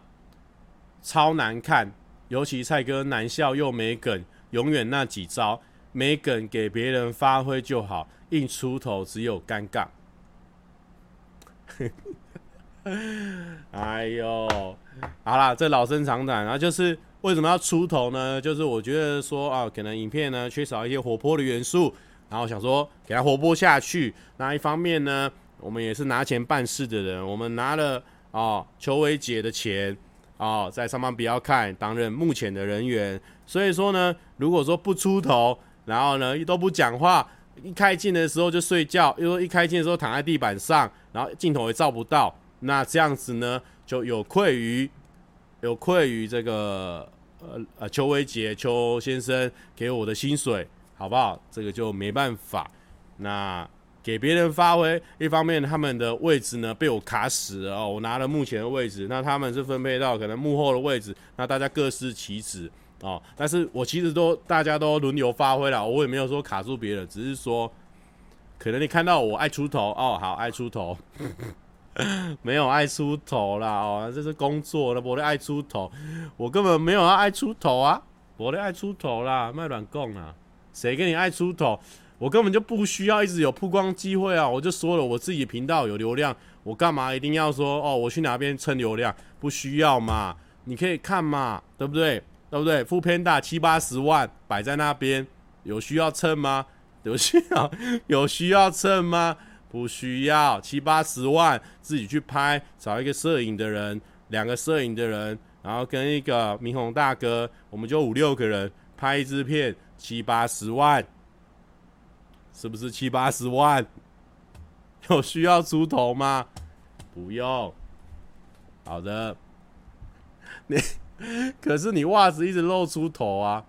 超难看，尤其蔡哥难笑又没梗，永远那几招没梗，给别人发挥就好，硬出头只有尴尬。哎呦，好啦，这老生常谈，然后就是。为什么要出头呢？就是我觉得说啊，可能影片呢缺少一些活泼的元素，然后想说给它活泼下去。那一方面呢，我们也是拿钱办事的人，我们拿了啊邱伟姐的钱啊，在上班不要看，担任目前的人员。所以说呢，如果说不出头，然后呢都不讲话，一开镜的时候就睡觉，又说一开镜的时候躺在地板上，然后镜头也照不到，那这样子呢就有愧于有愧于这个。呃呃，邱威杰邱先生给我的薪水好不好？这个就没办法。那给别人发挥，一方面他们的位置呢被我卡死了哦，我拿了目前的位置，那他们是分配到可能幕后的位置，那大家各司其职哦。但是我其实都大家都轮流发挥了，我也没有说卡住别人，只是说可能你看到我爱出头哦，好爱出头。没有爱出头啦哦，这是工作了，我的爱出头，我根本没有要爱出头啊，我的爱出头啦，卖软供啊，谁跟你爱出头？我根本就不需要一直有曝光机会啊，我就说了，我自己频道有流量，我干嘛一定要说哦，我去哪边蹭流量？不需要嘛，你可以看嘛，对不对？对不对副偏大七八十万摆在那边，有需要蹭吗？有需要 有需要蹭吗？不需要七八十万自己去拍，找一个摄影的人，两个摄影的人，然后跟一个明宏大哥，我们就五六个人拍一支片七八十万，是不是七八十万？有需要出头吗？不用。好的，你可是你袜子一直露出头啊。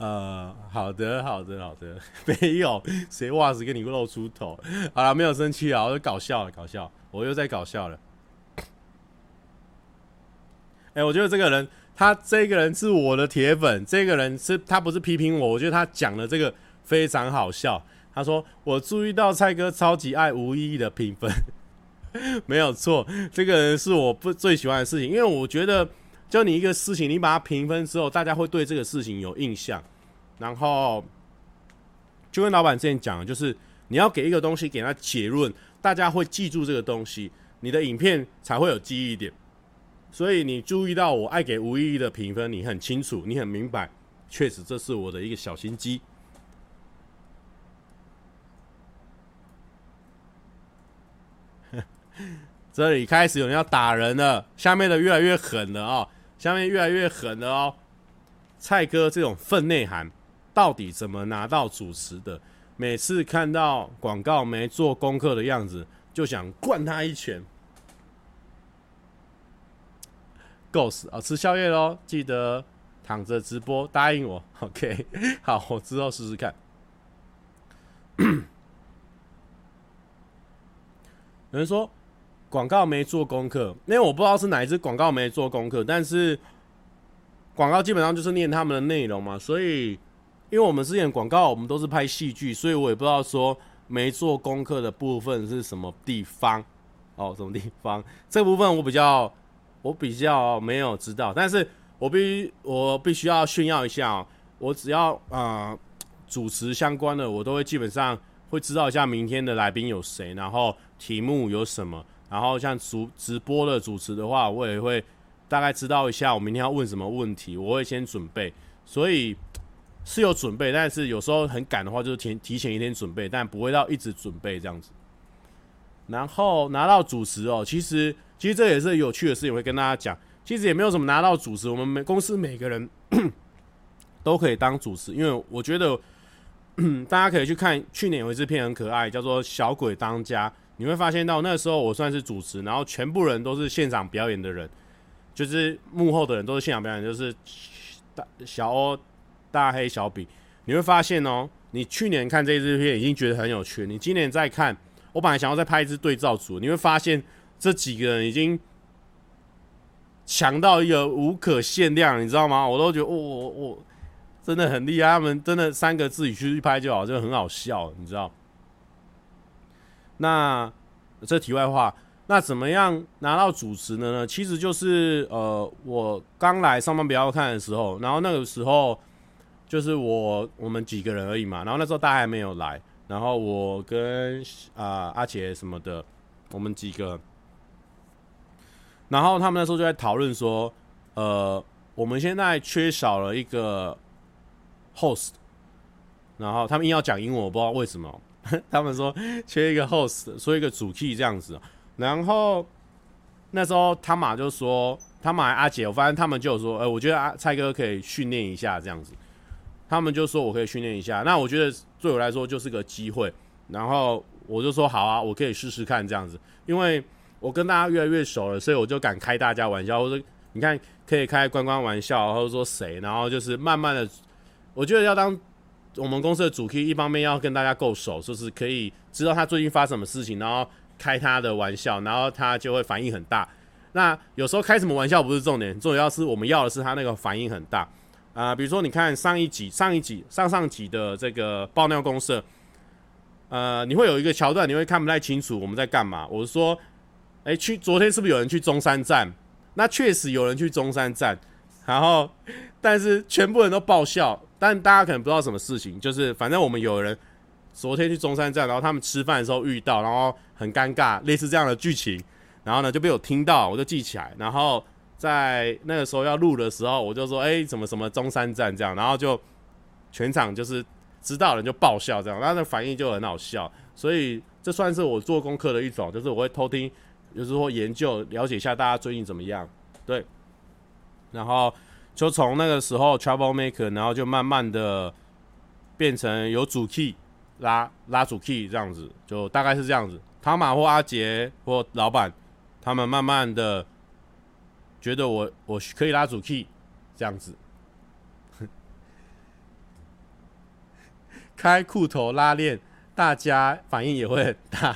呃，好的，好的，好的，没有谁袜子给你露出头。好了，没有生气啊，我就搞笑了，搞笑，我又在搞笑了。哎、我觉得这个人，他这个人是我的铁粉，这个人是他不是批评我，我觉得他讲的这个非常好笑。他说：“我注意到蔡哥超级爱无意义的评分，没有错，这个人是我不最喜欢的事情，因为我觉得，就你一个事情，你把它评分之后，大家会对这个事情有印象。然后，就跟老板之前讲，就是你要给一个东西给他结论，大家会记住这个东西，你的影片才会有记忆点。所以你注意到我爱给无意义的评分，你很清楚，你很明白，确实这是我的一个小心机。”这里开始有人要打人了，下面的越来越狠了哦，下面越来越狠了哦。蔡哥这种分内涵，到底怎么拿到主持的？每次看到广告没做功课的样子，就想灌他一拳。Ghost 啊，吃宵夜喽，记得躺着直播，答应我。OK，好，我之后试试看。有人说。广告没做功课，因为我不知道是哪一支广告没做功课，但是广告基本上就是念他们的内容嘛，所以因为我们之前广告我们都是拍戏剧，所以我也不知道说没做功课的部分是什么地方。哦，什么地方？这部分我比较我比较没有知道，但是我必我必须要炫耀一下哦，我只要啊、呃、主持相关的，我都会基本上会知道一下明天的来宾有谁，然后题目有什么。然后像主直播的主持的话，我也会大概知道一下我明天要问什么问题，我会先准备，所以是有准备，但是有时候很赶的话，就是提提前一天准备，但不会到一直准备这样子。然后拿到主持哦，其实其实这也是有趣的事情，会跟大家讲，其实也没有什么拿到主持，我们每公司每个人 都可以当主持，因为我觉得 大家可以去看去年有一支片很可爱，叫做《小鬼当家》。你会发现到那时候我算是主持，然后全部人都是现场表演的人，就是幕后的人都是现场表演，就是大小欧、大黑、小比。你会发现哦，你去年看这支片已经觉得很有趣，你今年再看，我本来想要再拍一支对照组，你会发现这几个人已经强到一个无可限量，你知道吗？我都觉得我我我真的很厉害，他们真的三个自己去拍就好，就很好笑，你知道。那这题外话，那怎么样拿到主持的呢？其实就是呃，我刚来上班不要看的时候，然后那个时候就是我我们几个人而已嘛，然后那时候大家还没有来，然后我跟啊、阿杰什么的，我们几个，然后他们那时候就在讨论说，呃，我们现在缺少了一个 host，然后他们硬要讲英文，我不知道为什么。他们说缺一个 host，说一个主 T 这样子。然后那时候汤马就说，汤马阿姐，我发现他们就有说，哎、我觉得阿蔡哥可以训练一下这样子。他们就说我可以训练一下，那我觉得对我来说就是个机会。然后我就说好啊，我可以试试看这样子，因为我跟大家越来越熟了，所以我就敢开大家玩笑。我说你看可以开关关玩笑，或者说谁，然后就是慢慢的，我觉得要当。我们公司的主 key 一方面要跟大家够熟，就是可以知道他最近发什么事情，然后开他的玩笑，然后他就会反应很大。那有时候开什么玩笑不是重点，重要是我们要的是他那个反应很大啊、比如说你看上一集、上一集、上上集的这个爆料公社，呃，你会有一个桥段，你会看不太清楚我们在干嘛。我是说，哎，去昨天是不是有人去中山站？那确实有人去中山站，然后但是全部人都爆笑。但大家可能不知道什么事情，就是反正我们有人昨天去中山站，然后他们吃饭的时候遇到，然后很尴尬，类似这样的剧情，然后呢就被我听到，我就记起来，然后在那个时候要录的时候，我就说，哎，什么什么中山站这样，然后就全场就是知道人就爆笑这样，然后那反应就很好笑，所以这算是我做功课的一种，就是我会偷听，就是说研究了解一下大家最近怎么样，对，然后。就从那个时候 Trouble Maker，然后就慢慢的变成有主 key 拉拉主 key 这样子，就大概是这样子。汤马或阿杰或老板，他们慢慢的觉得我我可以拉主 key 这样子，开裤头拉链，大家反应也会很大。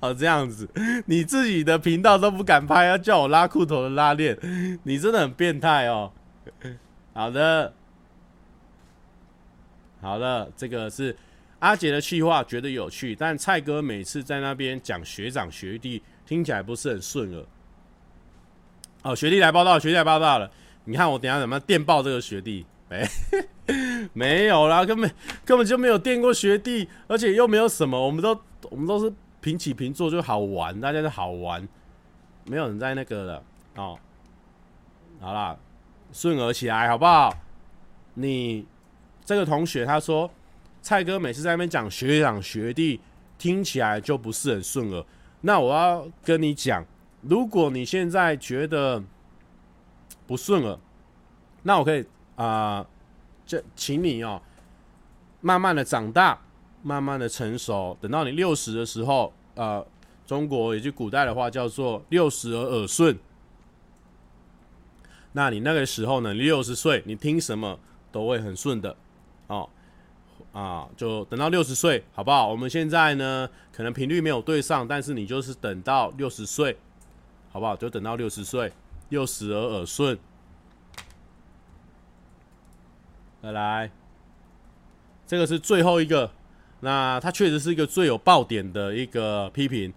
好，这样子，你自己的频道都不敢拍，要叫我拉裤头的拉链，你真的很变态哦。好的，好的，这个是阿杰的气话，觉得有趣，但蔡哥每次在那边讲学长学弟，听起来不是很顺耳。哦，学弟来报道，学弟来报道了。你看我等下怎么电报这个学弟？没，没有啦，根本根本就没有电过学弟，而且又没有什么，我们都我们都是。平起平坐就好玩，大家就好玩，没有人在那个了哦。好啦，顺耳起来好不好？你这个同学他说，蔡哥每次在那边讲学长学弟，听起来就不是很顺耳。那我要跟你讲，如果你现在觉得不顺耳，那我可以啊，这、请你哦，慢慢的长大。慢慢的成熟，等到你六十的时候，呃，中国有句古代的话叫做“六十而耳顺”。那你那个时候呢，你六十岁，你听什么都会很顺的，哦，啊，就等到六十岁，好不好？我们现在呢，可能频率没有对上，但是你就是等到六十岁，好不好？就等到六十岁，六十而耳顺。再来，这个是最后一个。那他确实是一个最有爆点的一个批评，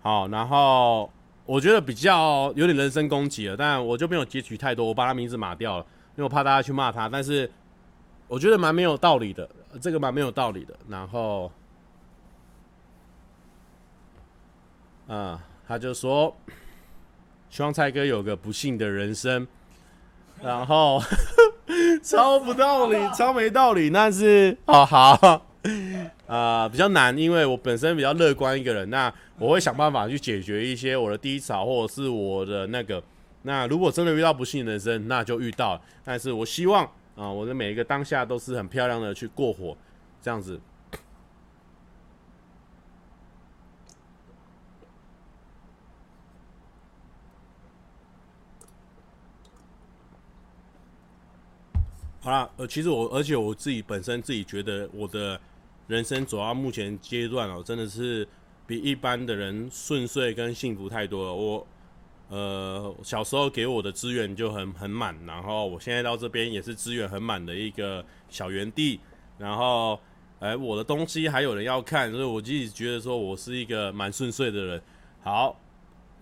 好，然后我觉得比较有点人身攻击了，但我就没有截取太多，我把他名字码掉了，因为我怕大家去骂他。但是我觉得蛮没有道理的，这个蛮没有道理的。然后，啊，他就说希望蔡哥有个不幸的人生，然后 超不道理，超没道理，但是哦好。啊、呃，比较难，因为我本身比较乐观一个人，那我会想办法去解决一些我的低潮，或者是我的那个。那如果真的遇到不幸的人生，那就遇到。但是我希望啊、我的每一个当下都是很漂亮的去过火，这样子。好啦，呃，其实我而且我自己本身自己觉得我的。人生走到目前阶段哦，真的是比一般的人顺遂跟幸福太多了。我呃小时候给我的资源就很很满，然后我现在到这边也是资源很满的一个小园地。然后哎，我的东西还有人要看，所以我自己觉得说我是一个蛮顺遂的人。好，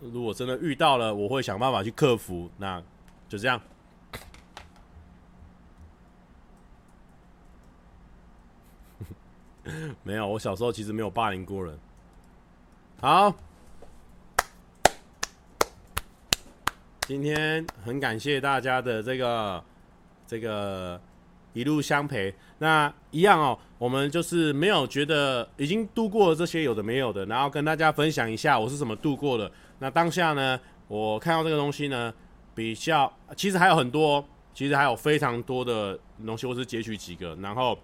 如果真的遇到了，我会想办法去克服。那就这样。没有，我小时候其实没有霸凌过人。好，今天很感谢大家的这个这个一路相陪。那一样哦，我们就是没有觉得已经度过了这些有的没有的，然后跟大家分享一下我是怎么度过的。那当下呢，我看到这个东西呢，比较其实还有很多，其实还有非常多的东西，我是截取几个，然后。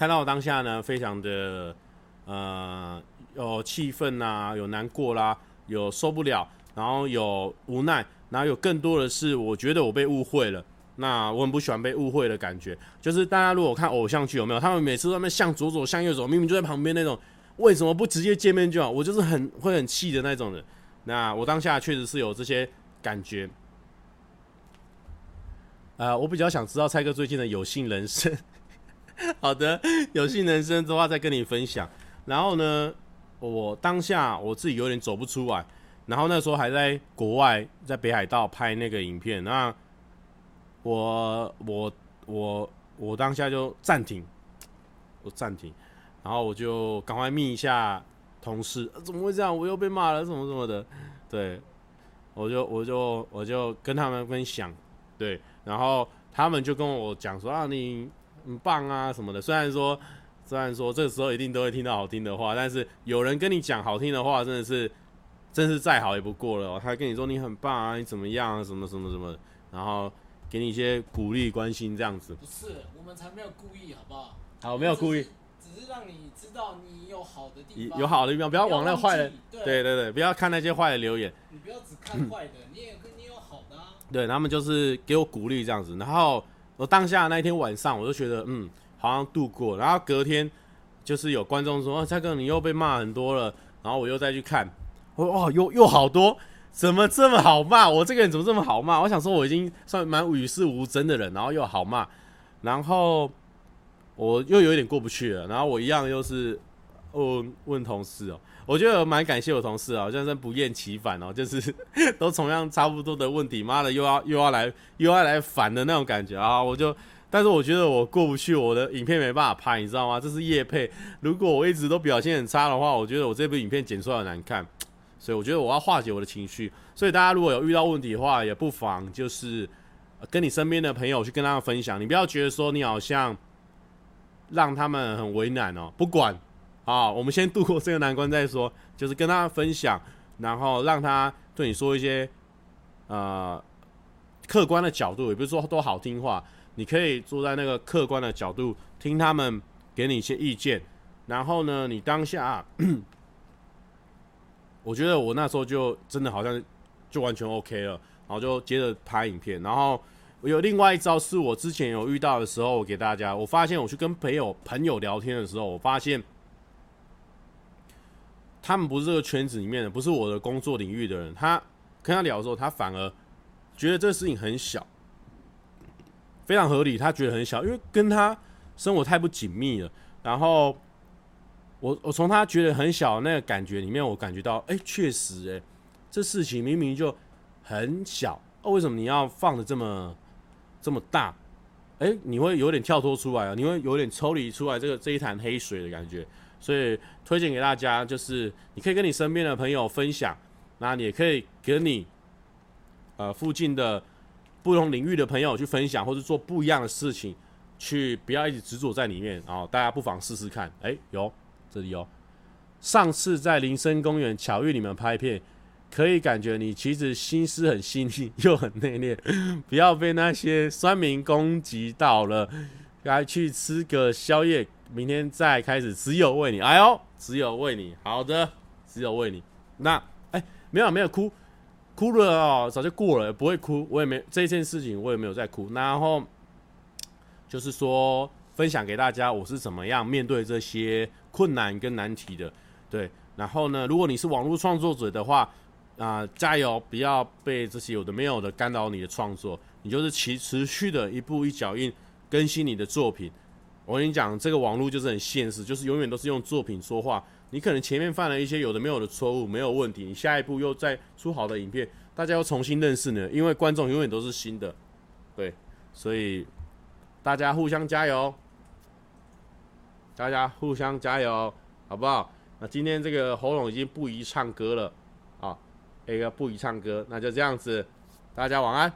看到我当下呢，非常的呃有气愤呐，有难过啦，有受不了，然后有无奈，然后有更多的是我觉得我被误会了。那我很不喜欢被误会的感觉，就是大家如果看偶像剧有没有，他们每次都在那向左走向右走，明明就在旁边那种，为什么不直接见面就好？我就是很会很气的那种人。那我当下确实是有这些感觉。呃，我比较想知道蔡哥最近的有幸人生。好的，有幸人生的话再跟你分享。然后呢，我当下我自己有点走不出来。然后那时候还在国外，在北海道拍那个影片。那我我我我当下就暂停，我暂停。然后我就赶快密一下同事，怎么会这样？我又被骂了，什么什么的。对，我就我就我就跟他们分享。对，然后他们就跟我讲说啊，你。很棒啊，什么的。虽然说，虽然说这个时候一定都会听到好听的话，但是有人跟你讲好听的话，真的是，真是再好也不过了。他跟你说你很棒啊，你怎么样啊，什么什么什么。然后给你一些鼓励、关心这样子。不是，我们才没有故意，好不好？好，没有故意，只是，让你知道你有好的地方，有好的地方，不要往那坏的，对对对对，不要看那些坏的留言。你不要只看坏的，你也你有好的啊。对，他们就是给我鼓励这样子，然后我当下那一天晚上，我就觉得嗯，好像度过。然后隔天就是有观众说：“啊，蔡哥，你又被骂很多了。”然后我又再去看，我说：“哦，又又好多，怎么这么好骂？我这个人怎么这么好骂？”我想说我已经算蛮与世无争的人，然后又好骂，然后。我又有点过不去了，然后我一样又是问问同事哦，我觉得蛮感谢我同事啊，我真是不厌其烦哦，就是 都同样差不多的问题，妈的又要又要来又要来烦的那种感觉啊，我就，但是我觉得我过不去，我的影片没办法拍，你知道吗？这是业配，如果我一直都表现很差的话，我觉得我这部影片剪出来很难看，所以我觉得我要化解我的情绪，所以大家如果有遇到问题的话，也不妨就是跟你身边的朋友去跟他们分享，你不要觉得说你好像。让他们很为难哦，不管啊，我们先度过这个难关再说。就是跟他分享，然后让他对你说一些呃客观的角度，也不是说多好听话。你可以坐在那个客观的角度听他们给你一些意见，然后呢，你当下，我觉得我那时候就真的好像就完全 OK 了，然后就接着拍影片，然后。我有另外一招，是我之前有遇到的时候，我给大家。我发现我去跟朋友朋友聊天的时候，我发现他们不是这个圈子里面的，不是我的工作领域的人。他跟他聊的时候，他反而觉得这个事情很小，非常合理。他觉得很小，因为跟他生活太不紧密了。然后我我从他觉得很小的那个感觉里面，我感觉到，哎、确实、哎，这事情明明就很小，为什么你要放的这么？这么大，哎、你会有点跳脱出来啊，你会有点抽离出来这个这一潭黑水的感觉，所以推荐给大家，就是你可以跟你身边的朋友分享，那你也可以跟你呃附近的不同领域的朋友去分享，或者做不一样的事情，去不要一直执着在里面，然后大家不妨试试看，哎、有这里有，上次在林森公园巧遇你们拍片。可以感觉你其实心思很细腻，又很内敛，不要被那些酸民攻击到了。该去吃个宵夜，明天再开始。只有为你，哎呦，只有为你。好的，只有为你。那，哎、没有没有哭，哭了哦，早就过了，不会哭。我也没这件事情，我也没有在哭。然后就是说，分享给大家，我是怎么样面对这些困难跟难题的。对，然后呢，如果你是网络创作者的话。啊、加油！不要被这些有的没有的干扰你的创作，你就是持持续的一步一脚印更新你的作品。我跟你讲，这个网络就是很现实，就是永远都是用作品说话。你可能前面犯了一些有的没有的错误，没有问题，你下一步又再出好的影片，大家又重新认识你，因为观众永远都是新的。对，所以大家互相加油，大家互相加油，好不好？那今天这个喉咙已经不宜唱歌了。一个不宜唱歌，那就这样子，大家晚安。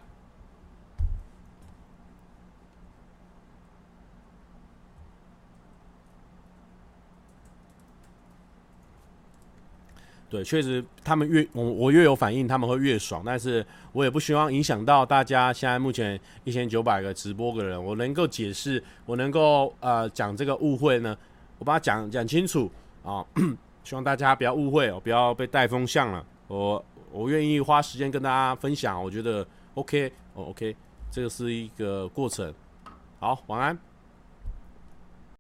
对，确实，他们越我我越有反应，他们会越爽。但是我也不希望影响到大家。现在目前一千九百个直播的人，我能够解释，我能够呃讲这个误会呢，我把它讲讲清楚啊。希望大家不要误会哦，不要被带风向了。我。我愿意花时间跟大家分享，我觉得 OK，哦 OK，这个是一个过程。好，晚安。